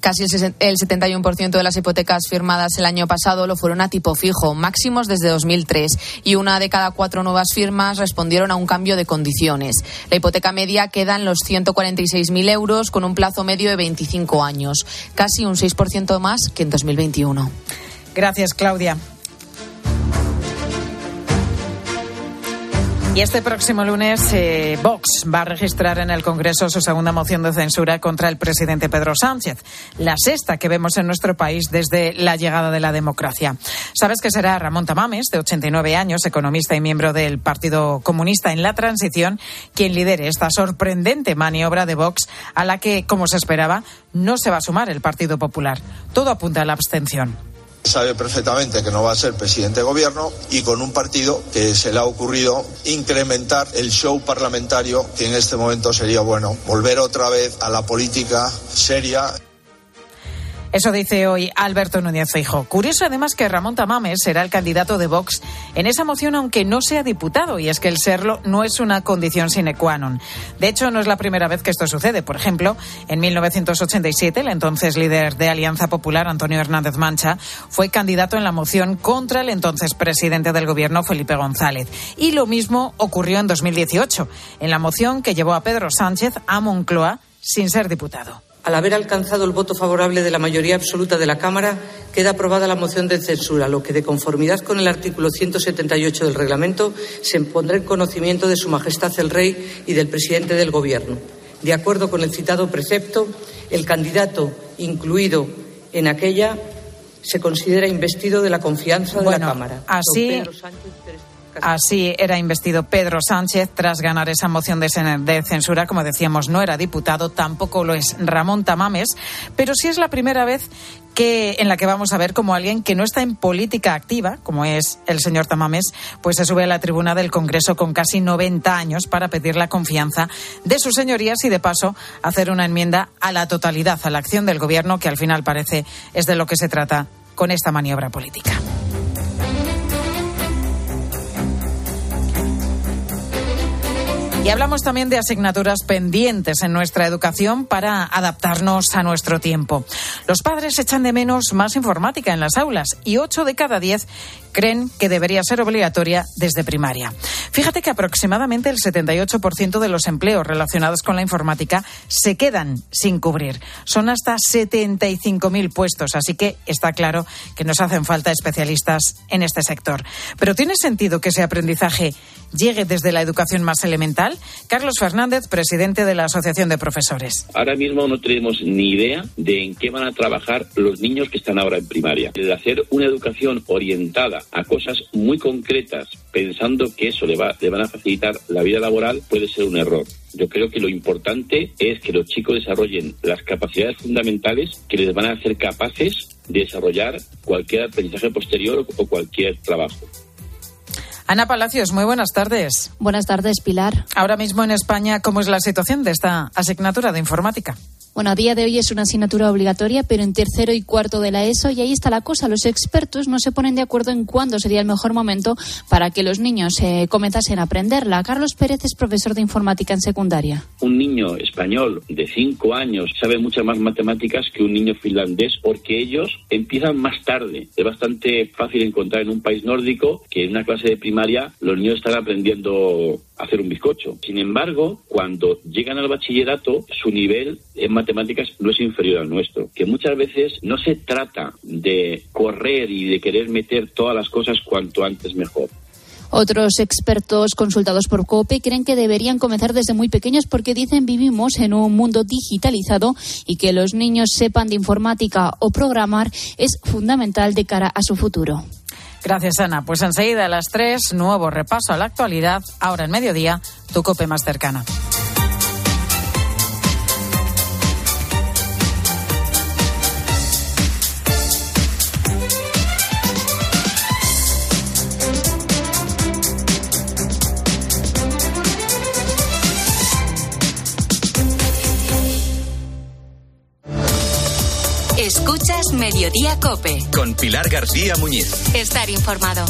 Casi el 71% de las hipotecas firmadas el año pasado lo fueron a tipo fijo, máximos desde 2003, y una de cada cuatro nuevas firmas respondieron a un cambio de condiciones. La hipoteca media queda en los 146.000 euros con un plazo medio de 25 años, casi un 6% más que en 2021. Gracias, Claudia. Y este próximo lunes, eh, Vox va a registrar en el Congreso su segunda moción de censura contra el presidente Pedro Sánchez, la sexta que vemos en nuestro país desde la llegada de la democracia. Sabes que será Ramón Tamames, de 89 años, economista y miembro del Partido Comunista en la Transición, quien lidere esta sorprendente maniobra de Vox a la que, como se esperaba, no se va a sumar el Partido Popular. Todo apunta a la abstención sabe perfectamente que no va a ser presidente de gobierno y con un partido que se le ha ocurrido incrementar el show parlamentario que en este momento sería bueno volver otra vez a la política seria. Eso dice hoy Alberto Núñez Feijóo. Curioso además que Ramón Tamames será el candidato de Vox en esa moción aunque no sea diputado y es que el serlo no es una condición sine qua non. De hecho, no es la primera vez que esto sucede. Por ejemplo, en 1987 el entonces líder de Alianza Popular, Antonio Hernández Mancha, fue candidato en la moción contra el entonces presidente del gobierno, Felipe González. Y lo mismo ocurrió en 2018, en la moción que llevó a Pedro Sánchez a Moncloa sin ser diputado. Al haber alcanzado el voto favorable de la mayoría absoluta de la Cámara, queda aprobada la moción de censura, lo que, de conformidad con el artículo 178 del reglamento, se pondrá en conocimiento de Su Majestad el Rey y del presidente del Gobierno. De acuerdo con el citado precepto, el candidato incluido en aquella se considera investido de la confianza de la Cámara. Así. Así era investido Pedro Sánchez tras ganar esa moción de, censura. Como decíamos, no era diputado, tampoco lo es Ramón Tamames, pero sí es la primera vez que, en la que vamos a ver cómo alguien que no está en política activa, como es el señor Tamames, pues se sube a la tribuna del Congreso con casi 90 años para pedir la confianza de sus señorías y, de paso, hacer una enmienda a la totalidad, a la acción del Gobierno, que al final parece es de lo que se trata con esta maniobra política. Y hablamos también de asignaturas pendientes en nuestra educación para adaptarnos a nuestro tiempo. Los padres echan de menos más informática en las aulas y 8 de cada 10 creen que debería ser obligatoria desde primaria. Fíjate que aproximadamente el 78% de los empleos relacionados con la informática se quedan sin cubrir. Son hasta 75.000 puestos, así que está claro que nos hacen falta especialistas en este sector. Pero ¿tiene sentido que ese aprendizaje llegue desde la educación más elemental? Carlos Fernández, presidente de la Asociación de Profesores. Ahora mismo no tenemos ni idea de en qué van a trabajar los niños que están ahora en primaria. El hacer una educación orientada a cosas muy concretas, pensando que eso le, va, le van a facilitar la vida laboral, puede ser un error. Yo creo que lo importante es que los chicos desarrollen las capacidades fundamentales que les van a hacer capaces de desarrollar cualquier aprendizaje posterior o cualquier trabajo. Ana Palacios, muy buenas tardes. Buenas tardes, Pilar. Ahora mismo en España, ¿cómo es la situación de esta asignatura de informática? Bueno, a día de hoy es una asignatura obligatoria, pero en tercero y cuarto de la ESO, y ahí está la cosa. Los expertos no se ponen de acuerdo en cuándo sería el mejor momento para que los niños eh, comenzasen a aprenderla. Carlos Pérez es profesor de informática en secundaria. Un niño español de cinco años sabe muchas más matemáticas que un niño finlandés porque ellos empiezan más tarde. Es bastante fácil encontrar en un país nórdico que en una clase de primaria los niños están aprendiendo hacer un bizcocho. Sin embargo, cuando llegan al bachillerato, su nivel en matemáticas no es inferior al nuestro. Que muchas veces no se trata de correr y de querer meter todas las cosas cuanto antes mejor. Otros expertos consultados por COPE creen que deberían comenzar desde muy pequeños porque dicen vivimos en un mundo digitalizado y que los niños sepan de informática o programar es fundamental de cara a su futuro. Gracias, Ana. Pues enseguida a las tres, nuevo repaso a la actualidad. Ahora en mediodía, tu COPE más cercana. Mediodía Cope. Con Pilar García Muñiz. Estar informado.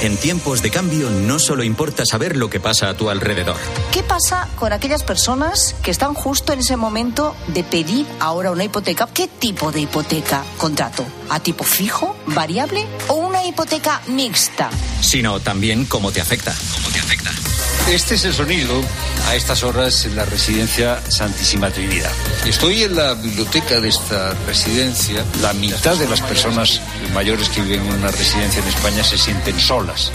En tiempos de cambio no solo importa saber lo que pasa a tu alrededor. ¿Qué pasa con aquellas personas que están justo en ese momento de pedir ahora una hipoteca? ¿Qué tipo de hipoteca contrato? ¿A tipo fijo, variable o una hipoteca mixta? Sino también cómo te afecta. ¿Cómo te afecta? Este es el sonido a estas horas en la residencia Santísima Trinidad. Estoy en la biblioteca de esta residencia. La mitad de las personas mayores que viven en una residencia en España se sienten solas.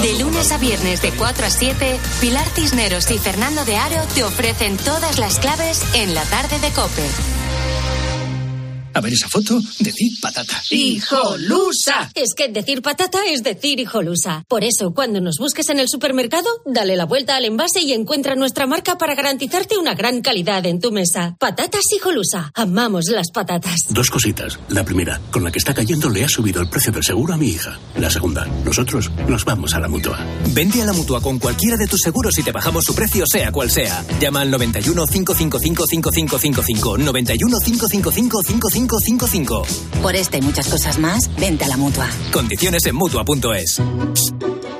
De lunes a viernes de 4 a 7, Pilar Cisneros y Fernando de Aro te ofrecen todas las claves en la tarde de Cope. A ver esa foto, decir patata. ¡Hijolusa! Es que decir patata es decir hijolusa. Por eso, cuando nos busques en el supermercado, dale la vuelta al envase y encuentra nuestra marca para garantizarte una gran calidad en tu mesa. Patatas hijolusa. Amamos las patatas. Dos cositas. La primera, con la que está cayendo le ha subido el precio del seguro a mi hija. La segunda, nosotros nos vamos a la mutua. Vente a la mutua con cualquiera de tus seguros y te bajamos su precio, sea cual sea. Llama al 91 555 5555. 91 555 5555. Por esta y muchas cosas más, vente a la mutua. Condiciones en mutua.es.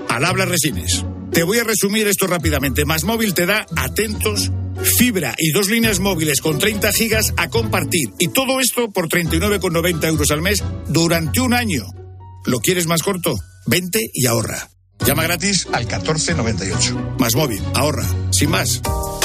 Al habla Resines. Te voy a resumir esto rápidamente. Más móvil te da atentos, fibra y dos líneas móviles con 30 gigas a compartir. Y todo esto por 39,90 euros al mes durante un año. ¿Lo quieres más corto? Vente y ahorra. Llama gratis al 1498. Más móvil, ahorra. Sin más.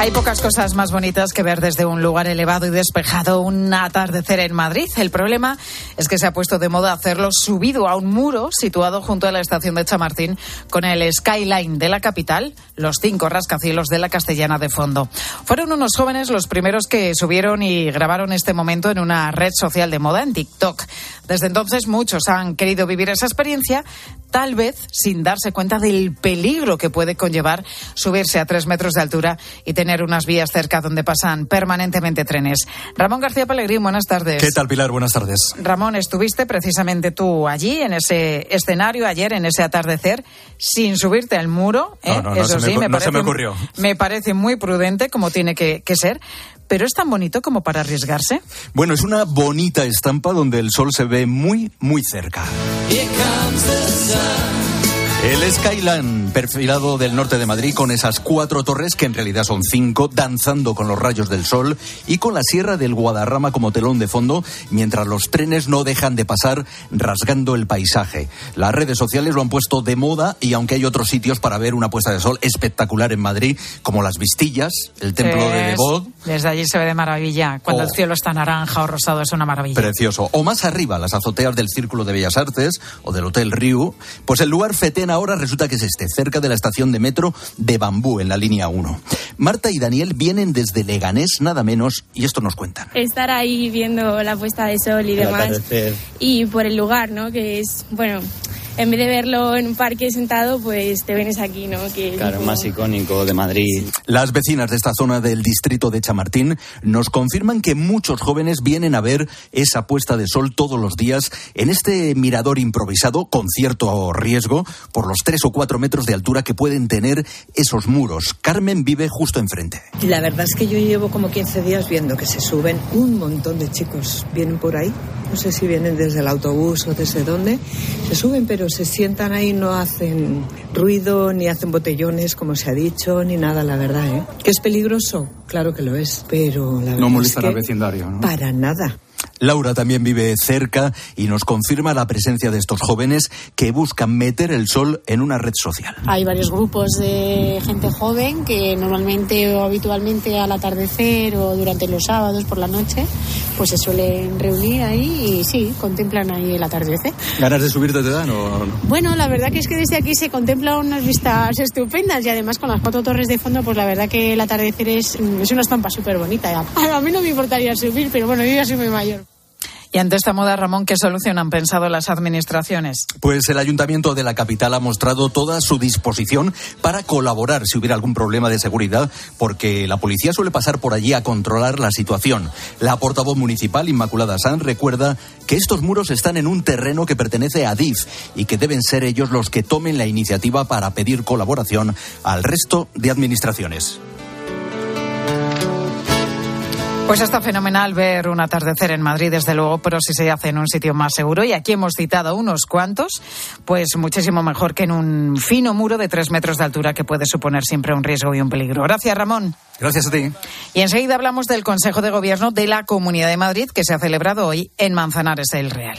Hay pocas cosas más bonitas que ver desde un lugar elevado y despejado un atardecer en Madrid. El problema es que se ha puesto de moda hacerlo subido a un muro situado junto a la estación de Chamartín con el skyline de la capital, los cinco rascacielos de la Castellana de fondo. Fueron unos jóvenes los primeros que subieron y grabaron este momento en una red social de moda, en TikTok. Desde entonces muchos han querido vivir esa experiencia, tal vez sin darse cuenta del peligro que puede conllevar subirse a tres metros de altura y tener unas vías cerca donde pasan permanentemente trenes. Ramón García Pellegrín, buenas tardes. ¿Qué tal, Pilar? Buenas tardes. Ramón, estuviste precisamente tú allí, en ese escenario, ayer, en ese atardecer, sin subirte al muro. ¿eh? No, no, no, Eso se sí, me, me, no parece, se me ocurrió. me parece muy prudente, como tiene que, que ser. Pero es tan bonito como para arriesgarse. Bueno, es una bonita estampa donde el sol se ve muy, muy cerca. El Skyline perfilado del norte de Madrid con esas cuatro torres, que en realidad son cinco, danzando con los rayos del sol y con la Sierra del Guadarrama como telón de fondo, mientras los trenes no dejan de pasar rasgando el paisaje. Las redes sociales lo han puesto de moda y aunque hay otros sitios para ver una puesta de sol espectacular en Madrid, como las Vistillas, el templo de Es- Devot, Desde allí se ve de maravilla. Cuando Oh. el cielo está naranja o rosado es una maravilla. Precioso. O más arriba, las azoteas del Círculo de Bellas Artes o del Hotel Riu. Pues el lugar fetén ahora resulta que es este, cerca de la estación de metro de Bambú, en la línea 1. Marta y Daniel vienen desde Leganés, nada menos, y esto nos cuentan. estar ahí viendo la puesta de sol y El demás. atardecer. Y por el lugar, ¿no? Que es, bueno, en vez de verlo en un parque sentado, pues te vienes aquí, ¿no? Que Claro, como- más icónico de Madrid. Las vecinas de esta zona del distrito de Chamartín nos confirman que muchos jóvenes vienen a ver esa puesta de sol todos los días en este mirador improvisado con cierto riesgo por los tres o cuatro metros de altura que pueden tener esos muros. Carmen vive justo enfrente. Y la verdad es que yo llevo como 15 días viendo que se suben un montón de chicos. Vienen por ahí, no sé si vienen desde el autobús o desde dónde. Se suben, pero se sientan ahí, no hacen ruido, ni hacen botellones, como se ha dicho, ni nada, la verdad. ¿eh? ¿Que es peligroso? Claro que lo es, pero la verdad No es molestan que al vecindario, ¿no? Para nada. Laura también vive cerca y nos confirma la presencia de estos jóvenes que buscan meter el sol en una red social. Hay varios grupos de gente joven que normalmente o habitualmente al atardecer o durante los sábados por la noche pues se suelen reunir ahí y sí, contemplan ahí el atardecer. ¿Ganas de subirte te dan o no? Bueno, la verdad que es que desde aquí se contemplan unas vistas estupendas y además con las cuatro torres de fondo pues la verdad que el atardecer es, es una estampa súper bonita. A mí no me importaría subir, pero bueno, yo ya soy muy mayor. Y ante esta moda, Ramón, ¿qué solución han pensado las administraciones? Pues el ayuntamiento de la capital ha mostrado toda su disposición para colaborar si hubiera algún problema de seguridad, porque la policía suele pasar por allí a controlar la situación. La portavoz municipal, Inmaculada San, recuerda que estos muros están en un terreno que pertenece a DIF y que deben ser ellos los que tomen la iniciativa para pedir colaboración al resto de administraciones. Pues está fenomenal ver un atardecer en Madrid, desde luego, pero si se hace en un sitio más seguro, y aquí hemos citado unos cuantos, pues muchísimo mejor que en un fino muro de tres metros de altura que puede suponer siempre un riesgo y un peligro. Gracias, Ramón. Gracias a ti. Y enseguida hablamos del Consejo de Gobierno de la Comunidad de Madrid, que se ha celebrado hoy en Manzanares del Real.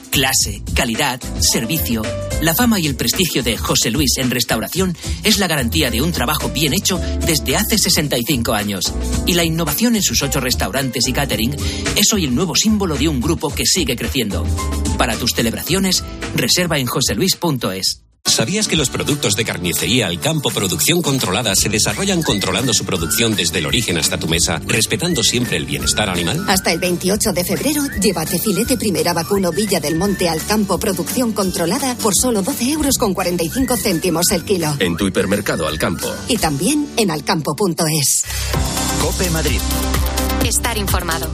clase, calidad, servicio. La fama y el prestigio de José Luis en restauración es la garantía de un trabajo bien hecho desde hace 65 años. Y la innovación en sus ocho restaurantes y catering es hoy el nuevo símbolo de un grupo que sigue creciendo. Para tus celebraciones, reserva en joseluis.es. ¿Sabías que los productos de carnicería al campo producción controlada se desarrollan controlando su producción desde el origen hasta tu mesa, respetando siempre el bienestar animal? Hasta el 28 de febrero, llévate filete primera vacuno Villa del Monte al campo producción controlada por solo 12 euros con 45 céntimos el kilo. En tu hipermercado al campo. Y también en alcampo.es. Cope Madrid. Estar informado.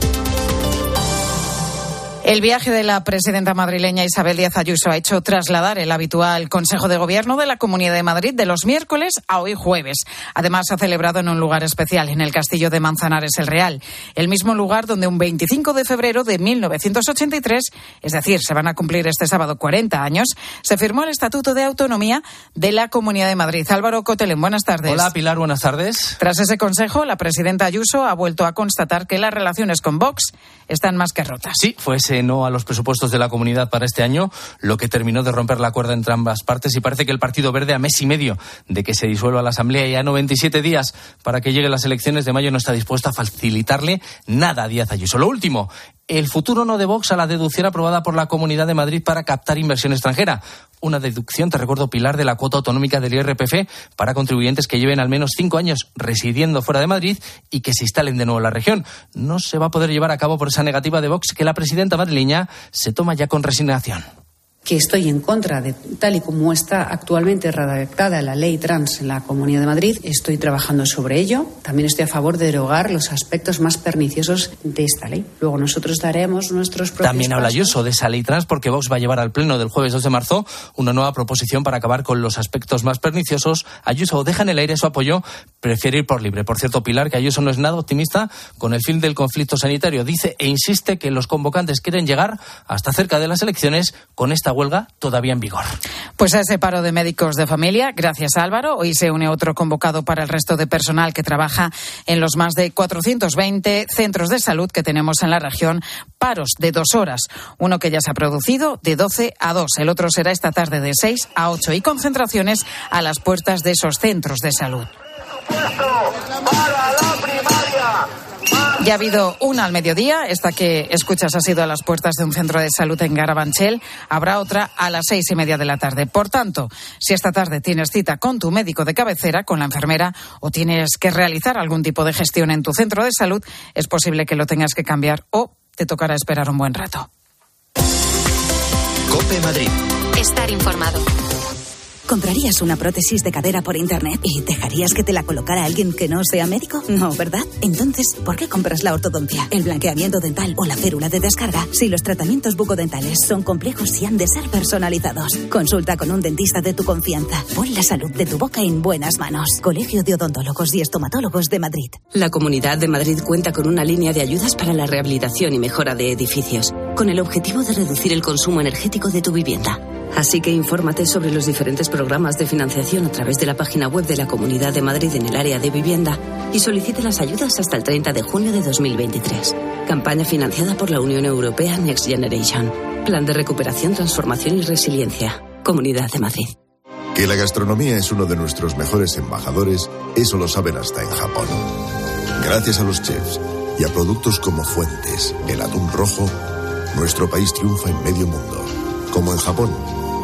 El viaje de la presidenta madrileña Isabel Díaz Ayuso ha hecho trasladar el habitual Consejo de Gobierno de la Comunidad de Madrid de los miércoles a hoy jueves. Además, ha celebrado en un lugar especial, en el Castillo de Manzanares el Real, el mismo lugar donde un 25 de febrero de 1983, es decir, se van a cumplir este sábado 40 años, se firmó el Estatuto de Autonomía de la Comunidad de Madrid. Álvaro Cotelén, buenas tardes. Hola, Pilar, buenas tardes. Tras ese consejo, la presidenta Ayuso ha vuelto a constatar que las relaciones con Vox están más que rotas. Sí, fue no a los presupuestos de la comunidad para este año, lo que terminó de romper la cuerda entre ambas partes y parece que el Partido Verde a mes y medio de que se disuelva la Asamblea y a 97 días para que lleguen las elecciones de mayo no está dispuesto a facilitarle nada a Díaz Ayuso. Lo último, el futuro no de Vox a la deducción aprobada por la Comunidad de Madrid para captar inversión extranjera. Una deducción, te recuerdo, Pilar, de la cuota autonómica del IRPF para contribuyentes que lleven al menos cinco años residiendo fuera de Madrid y que se instalen de nuevo en la región. No se va a poder llevar a cabo por esa negativa de Vox que la presidenta madrileña se toma ya con resignación que estoy en contra de tal y como está actualmente redactada la ley trans en la Comunidad de Madrid. Estoy trabajando sobre ello. También estoy a favor de derogar los aspectos más perniciosos de esta ley. Luego nosotros daremos nuestros propios También habla Ayuso de esa ley trans porque Vox va a llevar al pleno del jueves 2 de marzo una nueva proposición para acabar con los aspectos más perniciosos. Ayuso deja en el aire su apoyo, prefiere ir por libre. Por cierto, Pilar, que Ayuso no es nada optimista con el fin del conflicto sanitario. Dice e insiste que los convocantes quieren llegar hasta cerca de las elecciones con esta huelga todavía en vigor. Pues a ese paro de médicos de familia, gracias Álvaro, hoy se une otro convocado para el resto de personal que trabaja en los más de 420 centros de salud que tenemos en la región, paros de dos horas, uno que ya se ha producido de 12 a 2, el otro será esta tarde de 6 a 8 y concentraciones a las puertas de esos centros de salud. Ya ha habido una al mediodía, esta que escuchas ha sido a las puertas de un centro de salud en Garabanchel, habrá otra a las seis y media de la tarde. Por tanto, si esta tarde tienes cita con tu médico de cabecera, con la enfermera, o tienes que realizar algún tipo de gestión en tu centro de salud, es posible que lo tengas que cambiar o te tocará esperar un buen rato. Cope Madrid. Estar informado. ¿Comprarías una prótesis de cadera por internet y dejarías que te la colocara alguien que no sea médico? No, ¿verdad? Entonces, ¿por qué compras la ortodoncia, el blanqueamiento dental o la férula de descarga si los tratamientos bucodentales son complejos y han de ser personalizados? Consulta con un dentista de tu confianza. Pon la salud de tu boca en buenas manos. Colegio de Odontólogos y Estomatólogos de Madrid. La Comunidad de Madrid cuenta con una línea de ayudas para la rehabilitación y mejora de edificios, con el objetivo de reducir el consumo energético de tu vivienda. Así que infórmate sobre los diferentes programas de financiación a través de la página web de la Comunidad de Madrid en el área de vivienda y solicite las ayudas hasta el 30 de junio de 2023. Campaña financiada por la Unión Europea Next Generation. Plan de recuperación, transformación y resiliencia. Comunidad de Madrid. Que la gastronomía es uno de nuestros mejores embajadores, eso lo saben hasta en Japón. Gracias a los chefs y a productos como Fuentes, el atún rojo, nuestro país triunfa en medio mundo. Como en Japón,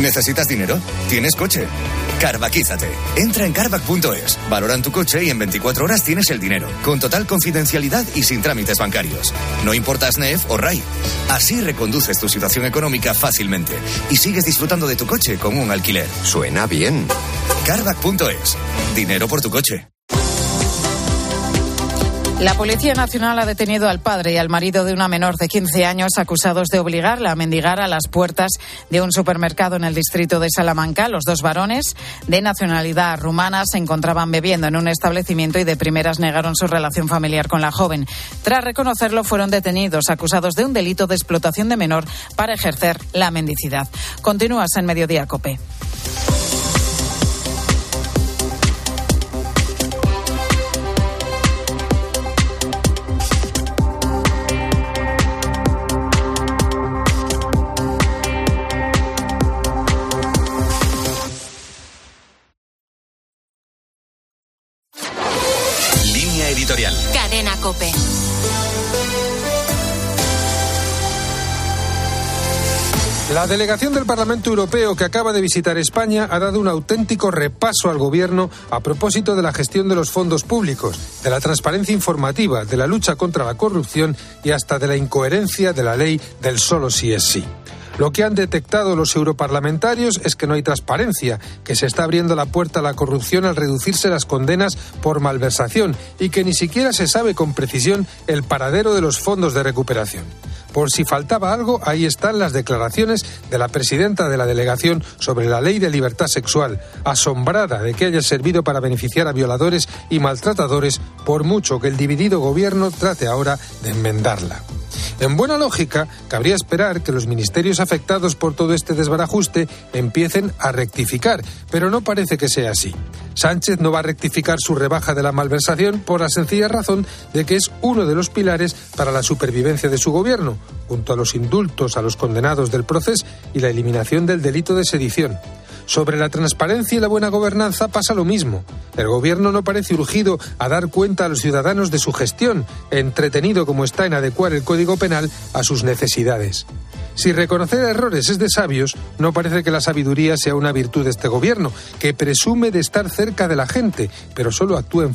¿Necesitas dinero? ¿Tienes coche? Carvaquízate. Entra en carvac.es, valoran tu coche y en 24 horas tienes el dinero, con total confidencialidad y sin trámites bancarios. No importa SNEF o RAI. Así reconduces tu situación económica fácilmente y sigues disfrutando de tu coche con un alquiler. Suena bien. Carvac.es. Dinero por tu coche. La Policía Nacional ha detenido al padre y al marido de una menor de 15 años acusados de obligarla a mendigar a las puertas de un supermercado en el distrito de Salamanca. Los dos varones de nacionalidad rumana se encontraban bebiendo en un establecimiento y de primeras negaron su relación familiar con la joven. Tras reconocerlo, fueron detenidos acusados de un delito de explotación de menor para ejercer la mendicidad. Continúas en Mediodía Cope. La delegación del Parlamento Europeo que acaba de visitar España ha dado un auténtico repaso al Gobierno a propósito de la gestión de los fondos públicos, de la transparencia informativa, de la lucha contra la corrupción y hasta de la incoherencia de la ley del solo sí es sí. Lo que han detectado los europarlamentarios es que no hay transparencia, que se está abriendo la puerta a la corrupción al reducirse las condenas por malversación y que ni siquiera se sabe con precisión el paradero de los fondos de recuperación. Por si faltaba algo, ahí están las declaraciones de la presidenta de la delegación sobre la ley de libertad sexual, asombrada de que haya servido para beneficiar a violadores y maltratadores, por mucho que el dividido gobierno trate ahora de enmendarla. En buena lógica, cabría esperar que los ministerios afectados por todo este desbarajuste empiecen a rectificar, pero no parece que sea así. Sánchez no va a rectificar su rebaja de la malversación por la sencilla razón de que es uno de los pilares para la supervivencia de su gobierno, junto a los indultos a los condenados del proceso y la eliminación del delito de sedición. Sobre la transparencia y la buena gobernanza pasa lo mismo. El gobierno no parece urgido a dar cuenta a los ciudadanos de su gestión, entretenido como está en adecuar el Código Penal a sus necesidades. Si reconocer errores es de sabios, no parece que la sabiduría sea una virtud de este gobierno, que presume de estar cerca de la gente, pero solo actúa en función